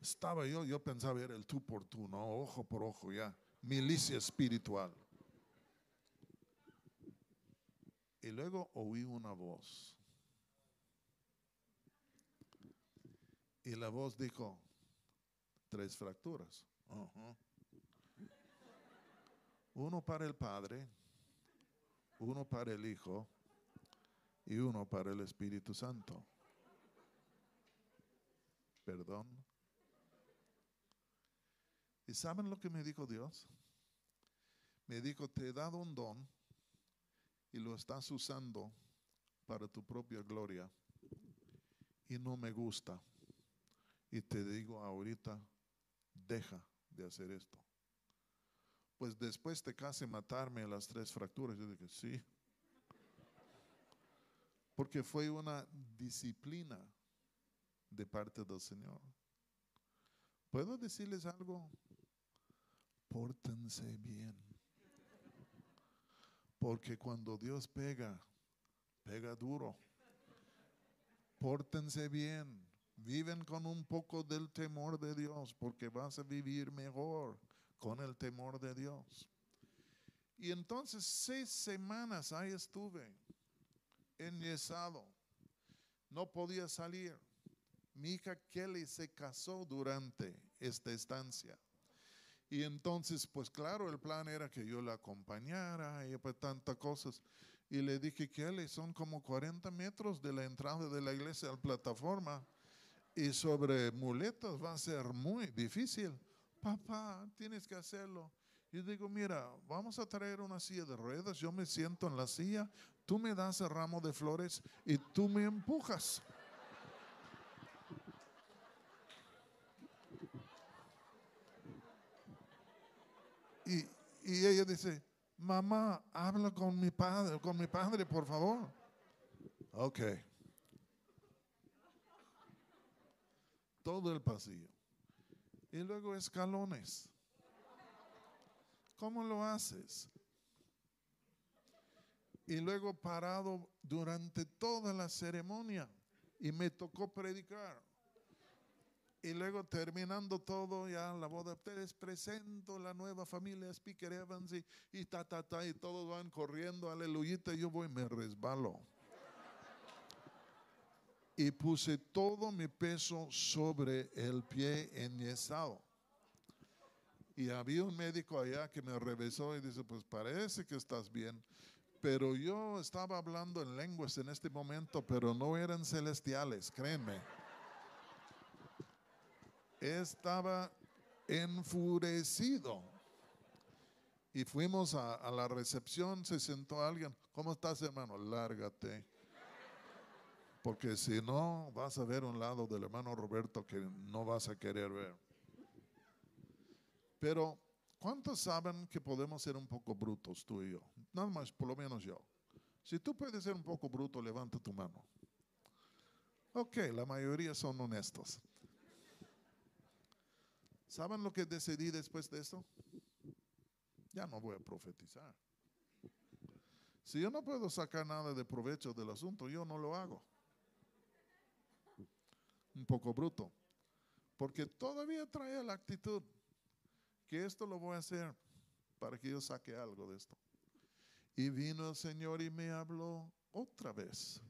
Estaba yo, yo pensaba era el tú por tú, no, ojo por ojo ya, milicia espiritual. Y luego oí una voz. Y la voz dijo, tres fracturas. Uno para el Padre, uno para el Hijo y uno para el Espíritu Santo. Perdón. ¿Y saben lo que me dijo Dios? Me dijo, te he dado un don y lo estás usando para tu propia gloria y no me gusta. Y te digo ahorita, deja de hacer esto pues después de casi matarme las tres fracturas, yo dije, sí. Porque fue una disciplina de parte del Señor. ¿Puedo decirles algo? Pórtense bien. Porque cuando Dios pega, pega duro. Pórtense bien. Viven con un poco del temor de Dios porque vas a vivir mejor con el temor de Dios. Y entonces seis semanas ahí estuve, enyesado, no podía salir. Mi hija Kelly se casó durante esta estancia. Y entonces, pues claro, el plan era que yo la acompañara y pues tantas cosas. Y le dije, Kelly, son como 40 metros de la entrada de la iglesia a la plataforma. Y sobre muletas va a ser muy difícil papá, tienes que hacerlo. Y digo, mira, vamos a traer una silla de ruedas, yo me siento en la silla, tú me das el ramo de flores y tú me empujas. Y, ella dice, mamá, habla con mi padre, con mi padre, por favor. Ok. Todo el pasillo y luego escalones. ¿Cómo lo haces? Y luego parado durante toda la ceremonia y me tocó predicar. Y luego terminando todo ya la boda, les presento la nueva familia Speaker Evans y, ta, ta, ta, y todos van corriendo, aleluyita, yo voy, me resbalo y puse todo mi peso sobre el pie enyesado. Y había un médico allá que me revisó y dice, pues parece que estás bien. Pero yo estaba hablando en lenguas en este momento, pero no eran celestiales, créanme. Estaba enfurecido. Y fuimos a, la recepción, se sentó alguien. ¿Cómo estás, hermano? Lárgate. Porque si no, vas a ver un lado del hermano Roberto que no vas a querer ver. Pero, ¿cuántos saben que podemos ser un poco brutos tú y yo? Nada más, por lo menos yo. Si tú puedes ser un poco bruto, levanta tu mano. Ok, la mayoría son honestos. ¿Saben lo que decidí después de esto? Ya no voy a profetizar. Si yo no puedo sacar nada de provecho del asunto, yo no lo hago. Un poco bruto. Porque todavía trae la actitud que esto lo voy a hacer para que yo saque algo de esto. Y vino el Señor y me habló otra vez.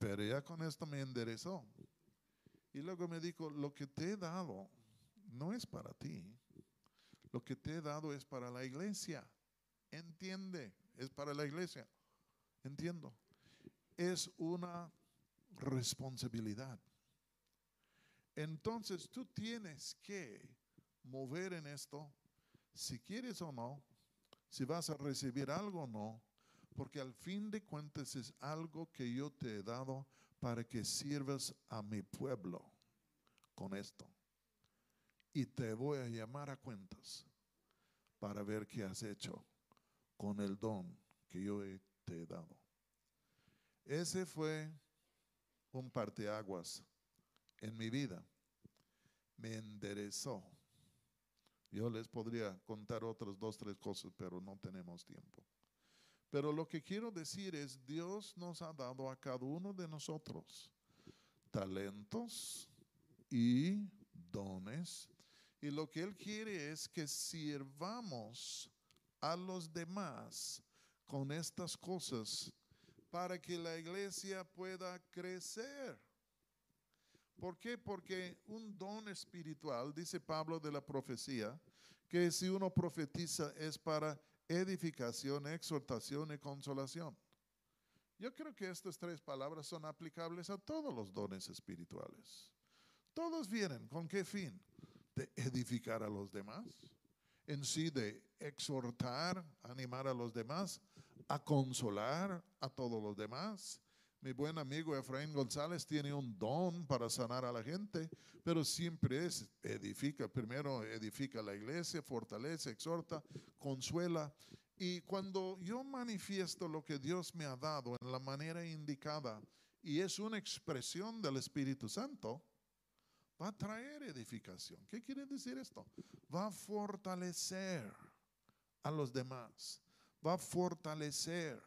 Pero ya con esto me enderezó. Y luego me dijo, lo que te he dado no es para ti. Lo que te he dado es para la iglesia. Entiende, es para la iglesia. Entiendo. Es una responsabilidad. Entonces tú tienes que mover en esto, si quieres o no, si vas a recibir algo o no, porque al fin de cuentas es algo que yo te he dado para que sirvas a mi pueblo con esto. Y te voy a llamar a cuentas para ver qué has hecho con el don que yo te he dado. Ese fue un parteaguas en mi vida. Me enderezó. Yo les podría contar otras dos, tres cosas, pero no tenemos tiempo. Pero lo que quiero decir es, Dios nos ha dado a cada uno de nosotros talentos y dones. Y lo que Él quiere es que sirvamos a los demás con estas cosas para que la iglesia pueda crecer. ¿Por qué? Porque un don espiritual, dice Pablo de la profecía, que si uno profetiza es para edificación, exhortación y consolación. Yo creo que estas tres palabras son aplicables a todos los dones espirituales. Todos vienen con qué fin? De edificar a los demás, en sí de exhortar, animar a los demás, a consolar a todos los demás, mi buen amigo Efraín González tiene un don para sanar a la gente, pero siempre es edifica, primero edifica la iglesia, fortalece, exhorta, consuela. Y cuando yo manifiesto lo que Dios me ha dado en la manera indicada y es una expresión del Espíritu Santo, va a traer edificación. ¿Qué quiere decir esto? Va a fortalecer a los demás, va a fortalecer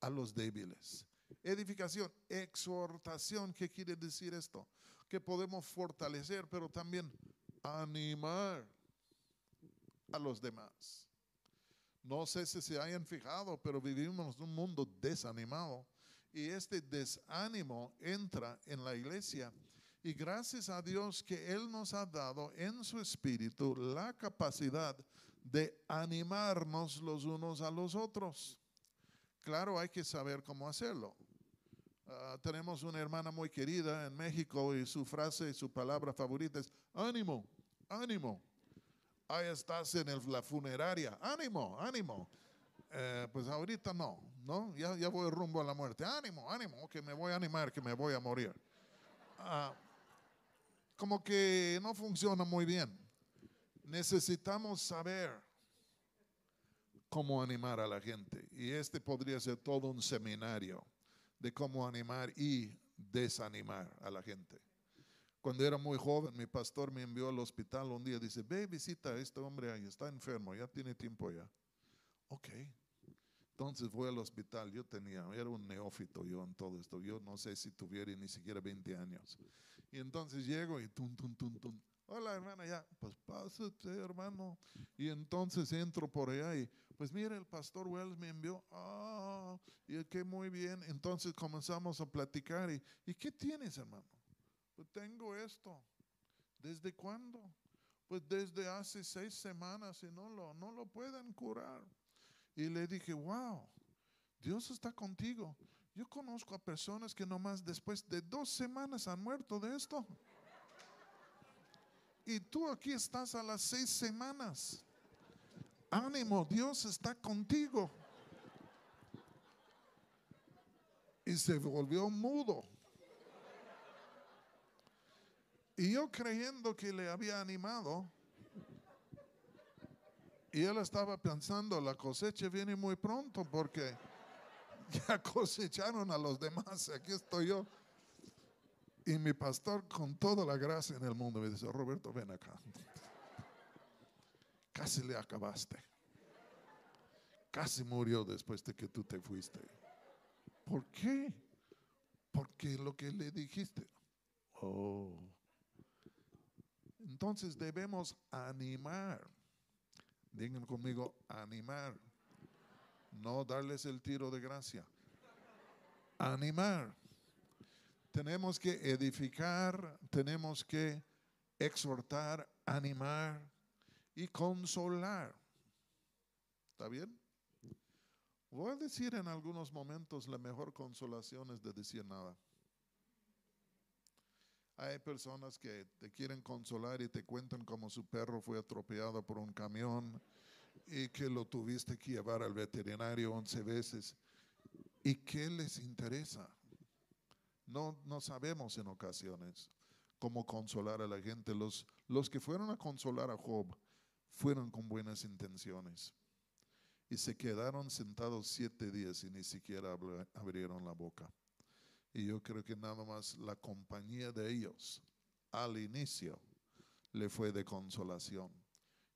a los débiles Edificación, exhortación. ¿Qué quiere decir esto? Que podemos fortalecer, pero también animar a los demás. No sé si se hayan fijado, pero vivimos en un mundo desanimado y este desánimo entra en la iglesia. Y gracias a Dios que Él nos ha dado en su espíritu la capacidad de animarnos los unos a los otros. Claro, hay que saber cómo hacerlo. Ah, tenemos una hermana muy querida en México y su frase y su palabra favorita es ánimo, ánimo. Ahí estás en la funeraria, ánimo, ánimo. Eh, pues ahorita no, ¿no? Ya, ya voy rumbo a la muerte. Ánimo, ánimo, que me voy a animar, que me voy a morir. Ah, como que no funciona muy bien. Necesitamos saber cómo animar a la gente. Y este podría ser todo un seminario de cómo animar y desanimar a la gente. Cuando era muy joven, mi pastor me envió al hospital un día, dice, ve, visita a este hombre ahí, está enfermo, ya tiene tiempo ya. Ok. Entonces voy al hospital, yo tenía, era un neófito yo en todo esto, yo no sé si tuviera ni siquiera 20 años. Y entonces llego y tum, tum, tum, tum. Hola hermana, ya, pues pásate hermano. Y entonces entro por allá y pues mira, el pastor Wells me envió, ah, y que muy bien. Entonces comenzamos a platicar y, ¿y qué tienes, hermano? Pues tengo esto. ¿Desde cuándo? Pues desde hace seis semanas y no lo, no lo pueden curar. Y le dije, wow, Dios está contigo. Yo conozco a personas que nomás después de dos semanas han muerto de esto. Y tú aquí estás a las seis semanas. ánimo, Dios está contigo. Y se volvió mudo. Y yo creyendo que le había animado, y él estaba pensando, la cosecha viene muy pronto porque ya (laughs) cosecharon a los demás, aquí estoy yo. Y mi pastor con toda la gracia en el mundo me dice, Roberto, ven acá. (laughs) Casi le acabaste. Casi murió después de que tú te fuiste. ¿Por qué? Porque lo que le dijiste. Oh. Entonces debemos animar. Digan conmigo, animar. No darles el tiro de gracia. Animar. Tenemos que edificar, tenemos que exhortar, animar y consolar. ¿Está bien? Voy a decir en algunos momentos la mejor consolación es de decir nada. Hay personas que te quieren consolar y te cuentan cómo su perro fue atropellado por un camión y que lo tuviste que llevar al veterinario 11 veces. ¿Y qué les interesa? No, no sabemos en ocasiones cómo consolar a la gente. Los, los que fueron a consolar a Job fueron con buenas intenciones y se quedaron sentados siete días y ni siquiera abrieron la boca. Y yo creo que nada más la compañía de ellos al inicio le fue de consolación.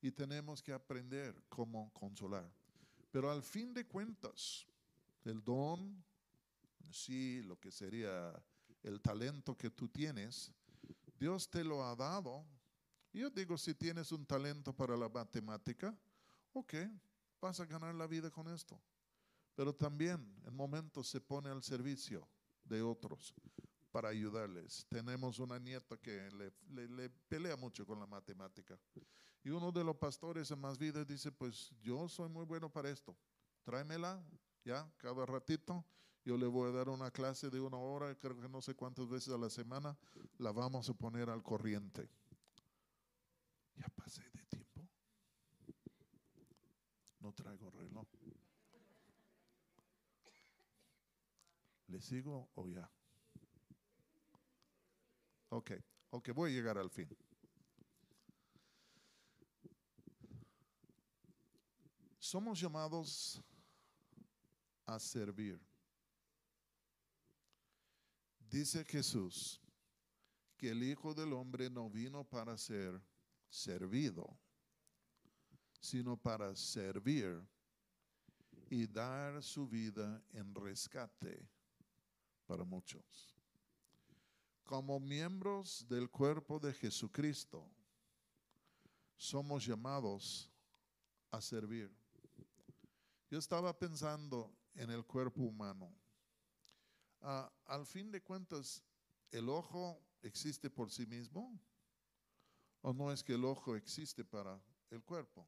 Y tenemos que aprender cómo consolar. Pero al fin de cuentas, el don, sí, lo que sería el talento que tú tienes, Dios te lo ha dado. Yo digo, si tienes un talento para la matemática, ok, vas a ganar la vida con esto. Pero también en momentos se pone al servicio de otros para ayudarles. Tenemos una nieta que le, pelea mucho con la matemática. Y uno de los pastores en más vidas dice, pues yo soy muy bueno para esto. Tráemela, ya, cada ratito. Yo le voy a dar una clase de una hora, creo que no sé cuántas veces a la semana, la vamos a poner al corriente. Ya pasé de tiempo. No traigo reloj. ¿Le sigo o ya? Ok, ok, voy a llegar al fin. Somos llamados a servir. Dice Jesús que el Hijo del Hombre no vino para ser servido, sino para servir y dar su vida en rescate para muchos. Como miembros del cuerpo de Jesucristo, somos llamados a servir. Yo estaba pensando en el cuerpo humano. Ah, al fin de cuentas, ¿el ojo existe por sí mismo? ¿O no es que el ojo existe para el cuerpo?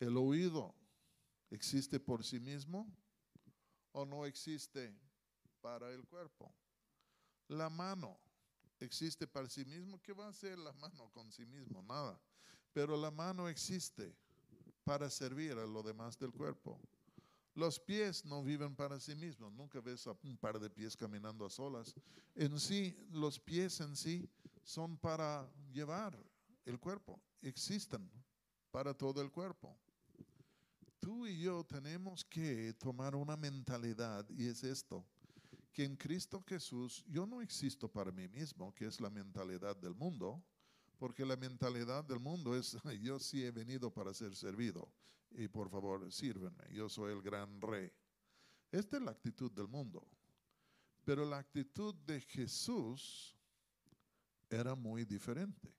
¿El oído existe por sí mismo? ¿O no existe para el cuerpo? La mano existe para sí mismo. ¿Qué va a hacer la mano con sí mismo? Nada. Pero la mano existe para servir a lo demás del cuerpo. Los pies no viven para sí mismos. Nunca ves a un par de pies caminando a solas. En sí, los pies en sí son para llevar el cuerpo. Existen para todo el cuerpo. Tú y yo tenemos que tomar una mentalidad y es esto, que en Cristo Jesús yo no existo para mí mismo, que es la mentalidad del mundo, porque la mentalidad del mundo es yo sí he venido para ser servido y por favor sírvenme, yo soy el gran rey. Esta es la actitud del mundo. Pero la actitud de Jesús era muy diferente.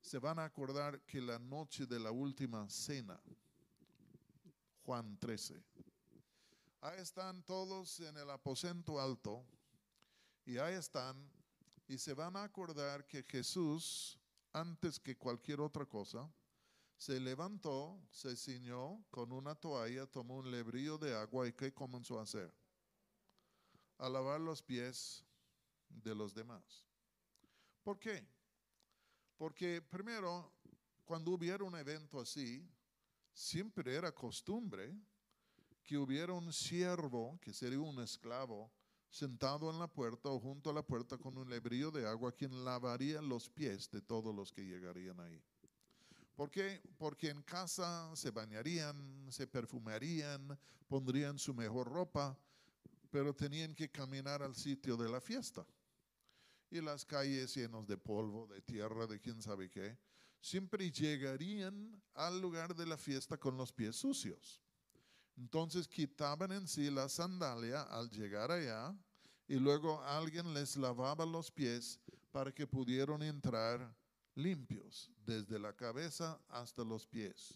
Se van a acordar que la noche de la última cena, Juan 13, ahí están todos en el aposento alto y ahí están y se van a acordar que Jesús, antes que cualquier otra cosa, se levantó, se ciñó con una toalla, tomó un lebrillo de agua y ¿qué comenzó a hacer? A lavar los pies de los demás. ¿Por qué? Porque primero, cuando hubiera un evento así, siempre era costumbre que hubiera un siervo, que sería un esclavo, sentado en la puerta o junto a la puerta con un lebrillo de agua, quien lavaría los pies de todos los que llegarían ahí. ¿Por qué? Porque en casa se bañarían, se perfumarían, pondrían su mejor ropa, pero tenían que caminar al sitio de la fiesta. Y las calles llenas de polvo, de tierra, de quién sabe qué, siempre llegarían al lugar de la fiesta con los pies sucios. Entonces quitaban en sí la sandalia al llegar allá y luego alguien les lavaba los pies para que pudieran entrar limpios desde la cabeza hasta los pies.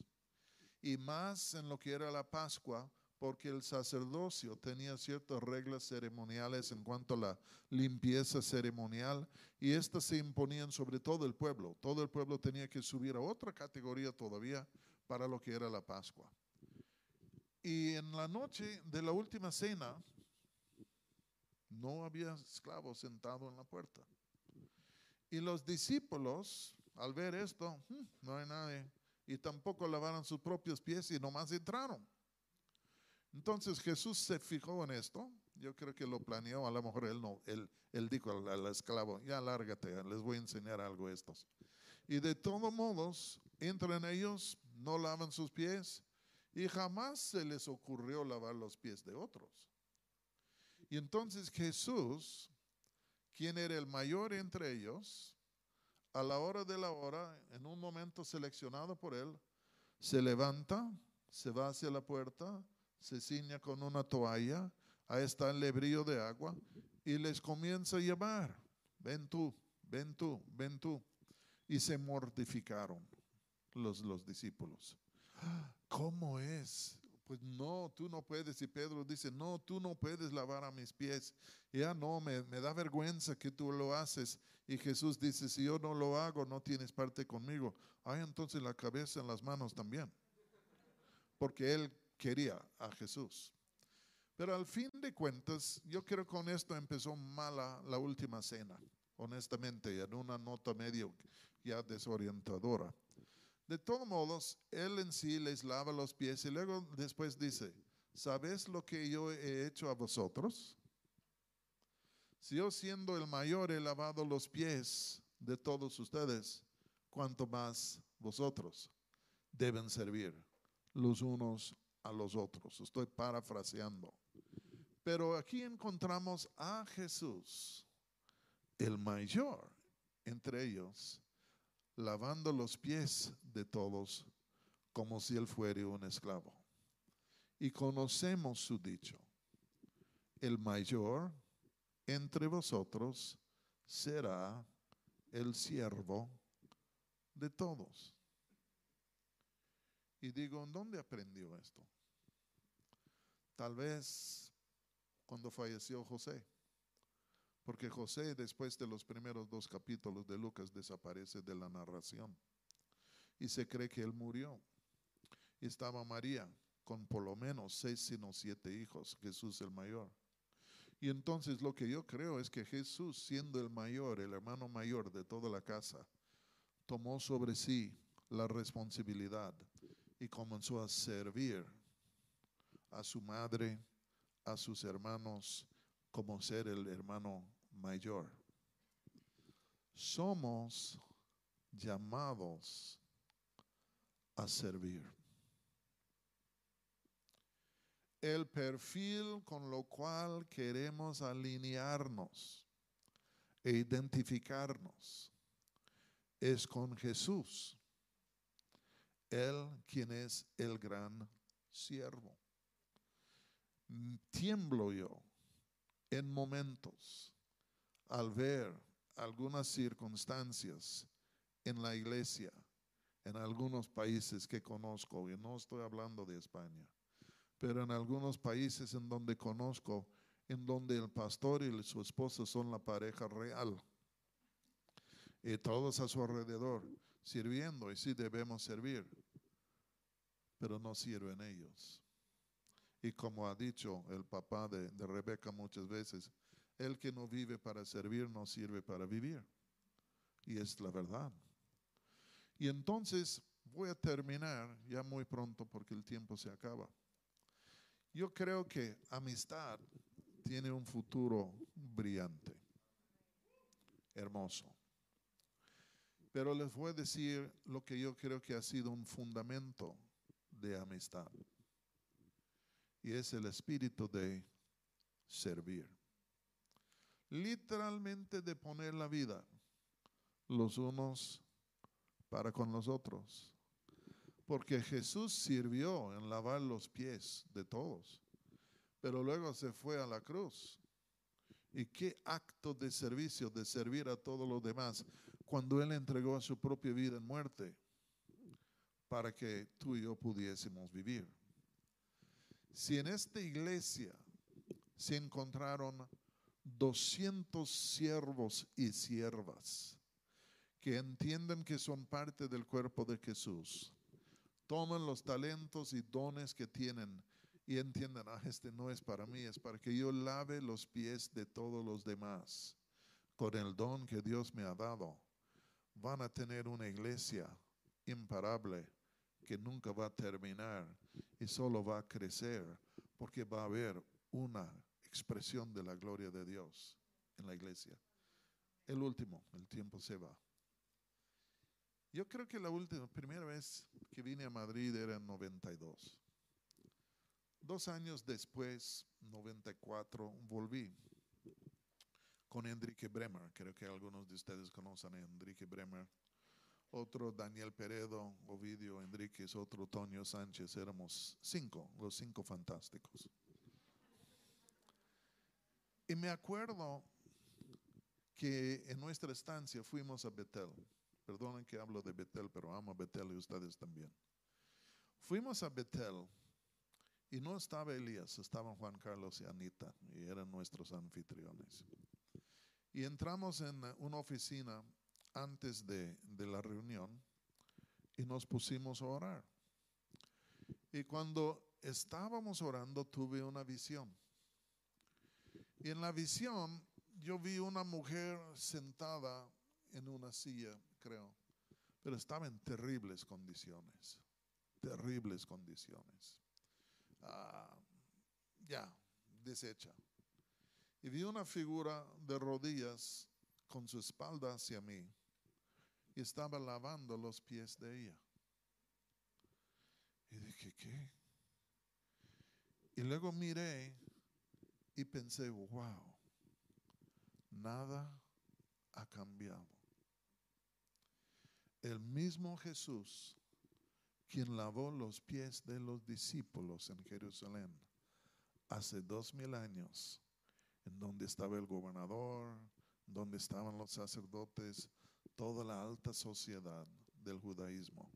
Y más en lo que era la Pascua, porque el sacerdocio tenía ciertas reglas ceremoniales en cuanto a la limpieza ceremonial y estas se imponían sobre todo el pueblo. Todo el pueblo tenía que subir a otra categoría todavía para lo que era la Pascua. Y en la noche de la última cena no había esclavo sentado en la puerta. Y los discípulos, al ver esto, hmm, no hay nadie, y tampoco lavaron sus propios pies y nomás entraron. Entonces Jesús se fijó en esto. Yo creo que lo planeó. A lo mejor él no. Él, él dijo al, al, esclavo: Ya lárgate, les voy a enseñar algo a estos. Y de todos modos, entran ellos, no lavan sus pies y jamás se les ocurrió lavar los pies de otros. Y entonces Jesús, quien era el mayor entre ellos, a la hora de la hora, en un momento seleccionado por él, se levanta, se va hacia la puerta, se ciña con una toalla, ahí está el lebrillo de agua, y les comienza a llevar, ven tú, ven tú, ven tú. Y se mortificaron los, los discípulos. ¿Cómo es? Pues no, tú no puedes. Y Pedro dice, no, tú no puedes lavar a mis pies. Ya no, me, me da vergüenza que tú lo haces. Y Jesús dice, si yo no lo hago, no tienes parte conmigo. Hay entonces la cabeza en las manos también. Porque él quería a Jesús. Pero al fin de cuentas, yo creo que con esto empezó mala la última cena, honestamente, en una nota medio ya desorientadora. De todos modos, él en sí les lava los pies y luego después dice, ¿sabes lo que yo he hecho a vosotros? Si yo siendo el mayor he lavado los pies de todos ustedes, ¿cuánto más vosotros deben servir los unos a los otros. Estoy parafraseando. Pero aquí encontramos a Jesús, el mayor entre ellos, lavando los pies de todos como si él fuera un esclavo. Y conocemos su dicho, el mayor entre vosotros será el siervo de todos. Y digo, ¿en dónde aprendió esto? Tal vez cuando falleció José. Porque José, después de los primeros dos capítulos de Lucas, desaparece de la narración. Y se cree que él murió. Y estaba María con por lo menos seis, sino siete hijos, Jesús el mayor. Y entonces lo que yo creo es que Jesús, siendo el mayor, el hermano mayor de toda la casa, tomó sobre sí la responsabilidad y comenzó a servir a su madre, a sus hermanos, como ser el hermano mayor. Somos llamados a servir. El perfil con lo cual queremos alinearnos e identificarnos es con Jesús él quien es el gran siervo. Tiemblo yo en momentos al ver algunas circunstancias en la iglesia, en algunos países que conozco, y no estoy hablando de España, pero en algunos países en donde conozco, en donde el pastor y su esposa son la pareja real, y todos a su alrededor sirviendo y sí debemos servir, pero no sirven ellos. Y como ha dicho el papá de, de Rebeca muchas veces, el que no vive para servir no sirve para vivir. Y es la verdad. Y entonces voy a terminar ya muy pronto porque el tiempo se acaba. Yo creo que amistad tiene un futuro brillante, hermoso. Pero les voy a decir lo que yo creo que ha sido un fundamento de amistad. Y es el espíritu de servir. Literalmente de poner la vida los unos para con los otros. Porque Jesús sirvió en lavar los pies de todos, pero luego se fue a la cruz. ¿Y qué acto de servicio, de servir a todos los demás, cuando Él entregó a su propia vida en muerte para que tú y yo pudiésemos vivir? Si en esta iglesia se encontraron 200 siervos y siervas que entienden que son parte del cuerpo de Jesús, toman los talentos y dones que tienen y entienden, ah, este no es para mí, es para que yo lave los pies de todos los demás con el don que Dios me ha dado. Van a tener una iglesia imparable que nunca va a terminar y solo va a crecer porque va a haber una expresión de la gloria de Dios en la iglesia. El último, el tiempo se va. Yo creo que la última, primera vez que vine a Madrid era en 92. Dos años después, 94, volví con Enrique Bremer. Creo que algunos de ustedes conocen a Enrique Bremer. Otro Daniel Peredo, Ovidio Enríquez, otro Toño Sánchez. Éramos cinco, los cinco fantásticos. Y me acuerdo que en nuestra estancia fuimos a Betel. Perdonen que hablo de Betel, pero amo a Betel y ustedes también. Fuimos a Betel y no estaba Elías, estaban Juan Carlos y Anita y eran nuestros anfitriones. Y entramos en una oficina antes de, de la reunión y nos pusimos a orar. Y cuando estábamos orando tuve una visión. Y en la visión yo vi una mujer sentada en una silla creo. Pero estaba en terribles condiciones, terribles condiciones. Ah, ya, deshecha. Y vi una figura de rodillas con su espalda hacia mí y estaba lavando los pies de ella. Y dije, ¿qué? Y luego miré y pensé, wow, nada ha cambiado el mismo Jesús quien lavó los pies de los discípulos en Jerusalén hace dos mil años, en donde estaba el gobernador, donde estaban los sacerdotes, toda la alta sociedad del judaísmo.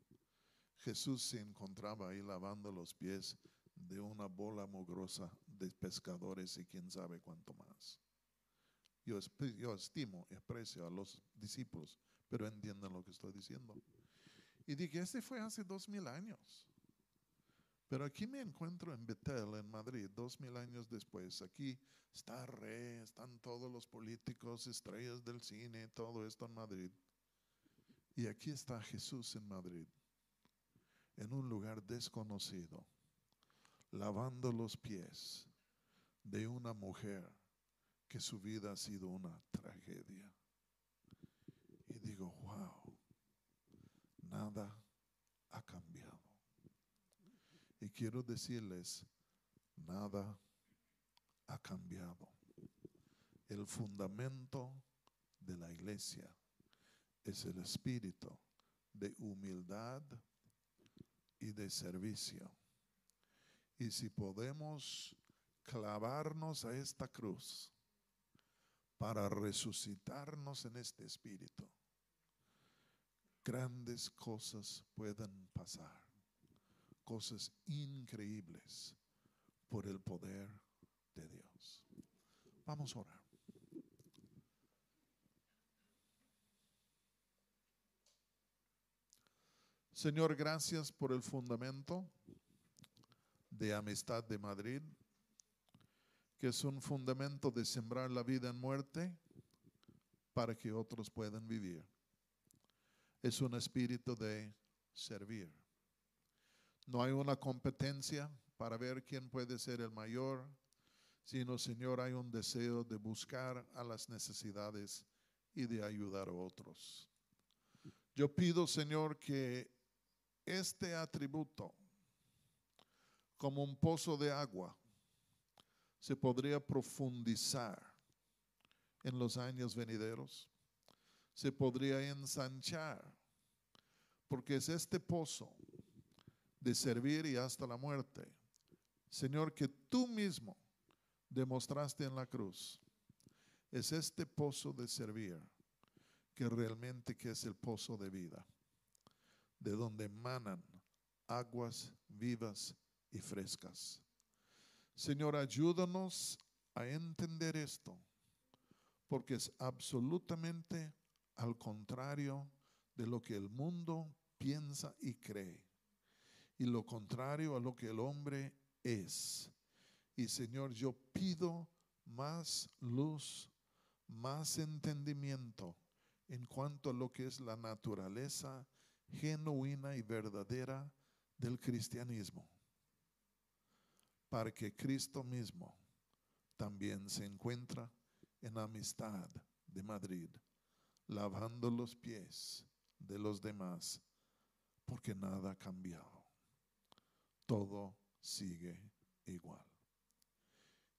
Jesús se encontraba ahí lavando los pies de una bola mugrosa de pescadores y quién sabe cuánto más. Yo, yo estimo y aprecio a los discípulos pero entiendan lo que estoy diciendo. Y dije, este fue hace dos mil años. Pero aquí me encuentro en Betel, en Madrid, dos mil años después. Aquí está Rey, están todos los políticos, estrellas del cine, todo esto en Madrid. Y aquí está Jesús en Madrid, en un lugar desconocido, lavando los pies de una mujer que su vida ha sido una tragedia digo, wow, nada ha cambiado. Y quiero decirles, nada ha cambiado. El fundamento de la iglesia es el espíritu de humildad y de servicio. Y si podemos clavarnos a esta cruz para resucitarnos en este espíritu, grandes cosas pueden pasar, cosas increíbles por el poder de Dios. Vamos a orar. Señor, gracias por el fundamento de Amistad de Madrid, que es un fundamento de sembrar la vida en muerte para que otros puedan vivir. es un espíritu de servir. No hay una competencia para ver quién puede ser el mayor, sino, Señor, hay un deseo de buscar a las necesidades y de ayudar a otros. Yo pido, Señor, que este atributo, como un pozo de agua, se podría profundizar en los años venideros, se podría ensanchar, porque es este pozo de servir y hasta la muerte, Señor, que tú mismo demostraste en la cruz. Es este pozo de servir que realmente que es el pozo de vida, de donde emanan aguas vivas y frescas. Señor, ayúdanos a entender esto, porque es absolutamente al contrario de lo que el mundo piensa y cree, y lo contrario a lo que el hombre es. Y Señor, yo pido más luz, más entendimiento en cuanto a lo que es la naturaleza genuina y verdadera del cristianismo para que Cristo mismo también se encuentra en amistad de Madrid, lavando los pies de los demás, porque nada ha cambiado. Todo sigue igual.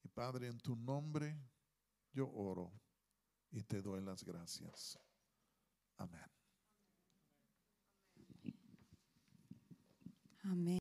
Y Padre, en tu nombre yo oro y te doy las gracias. Amén. Amén.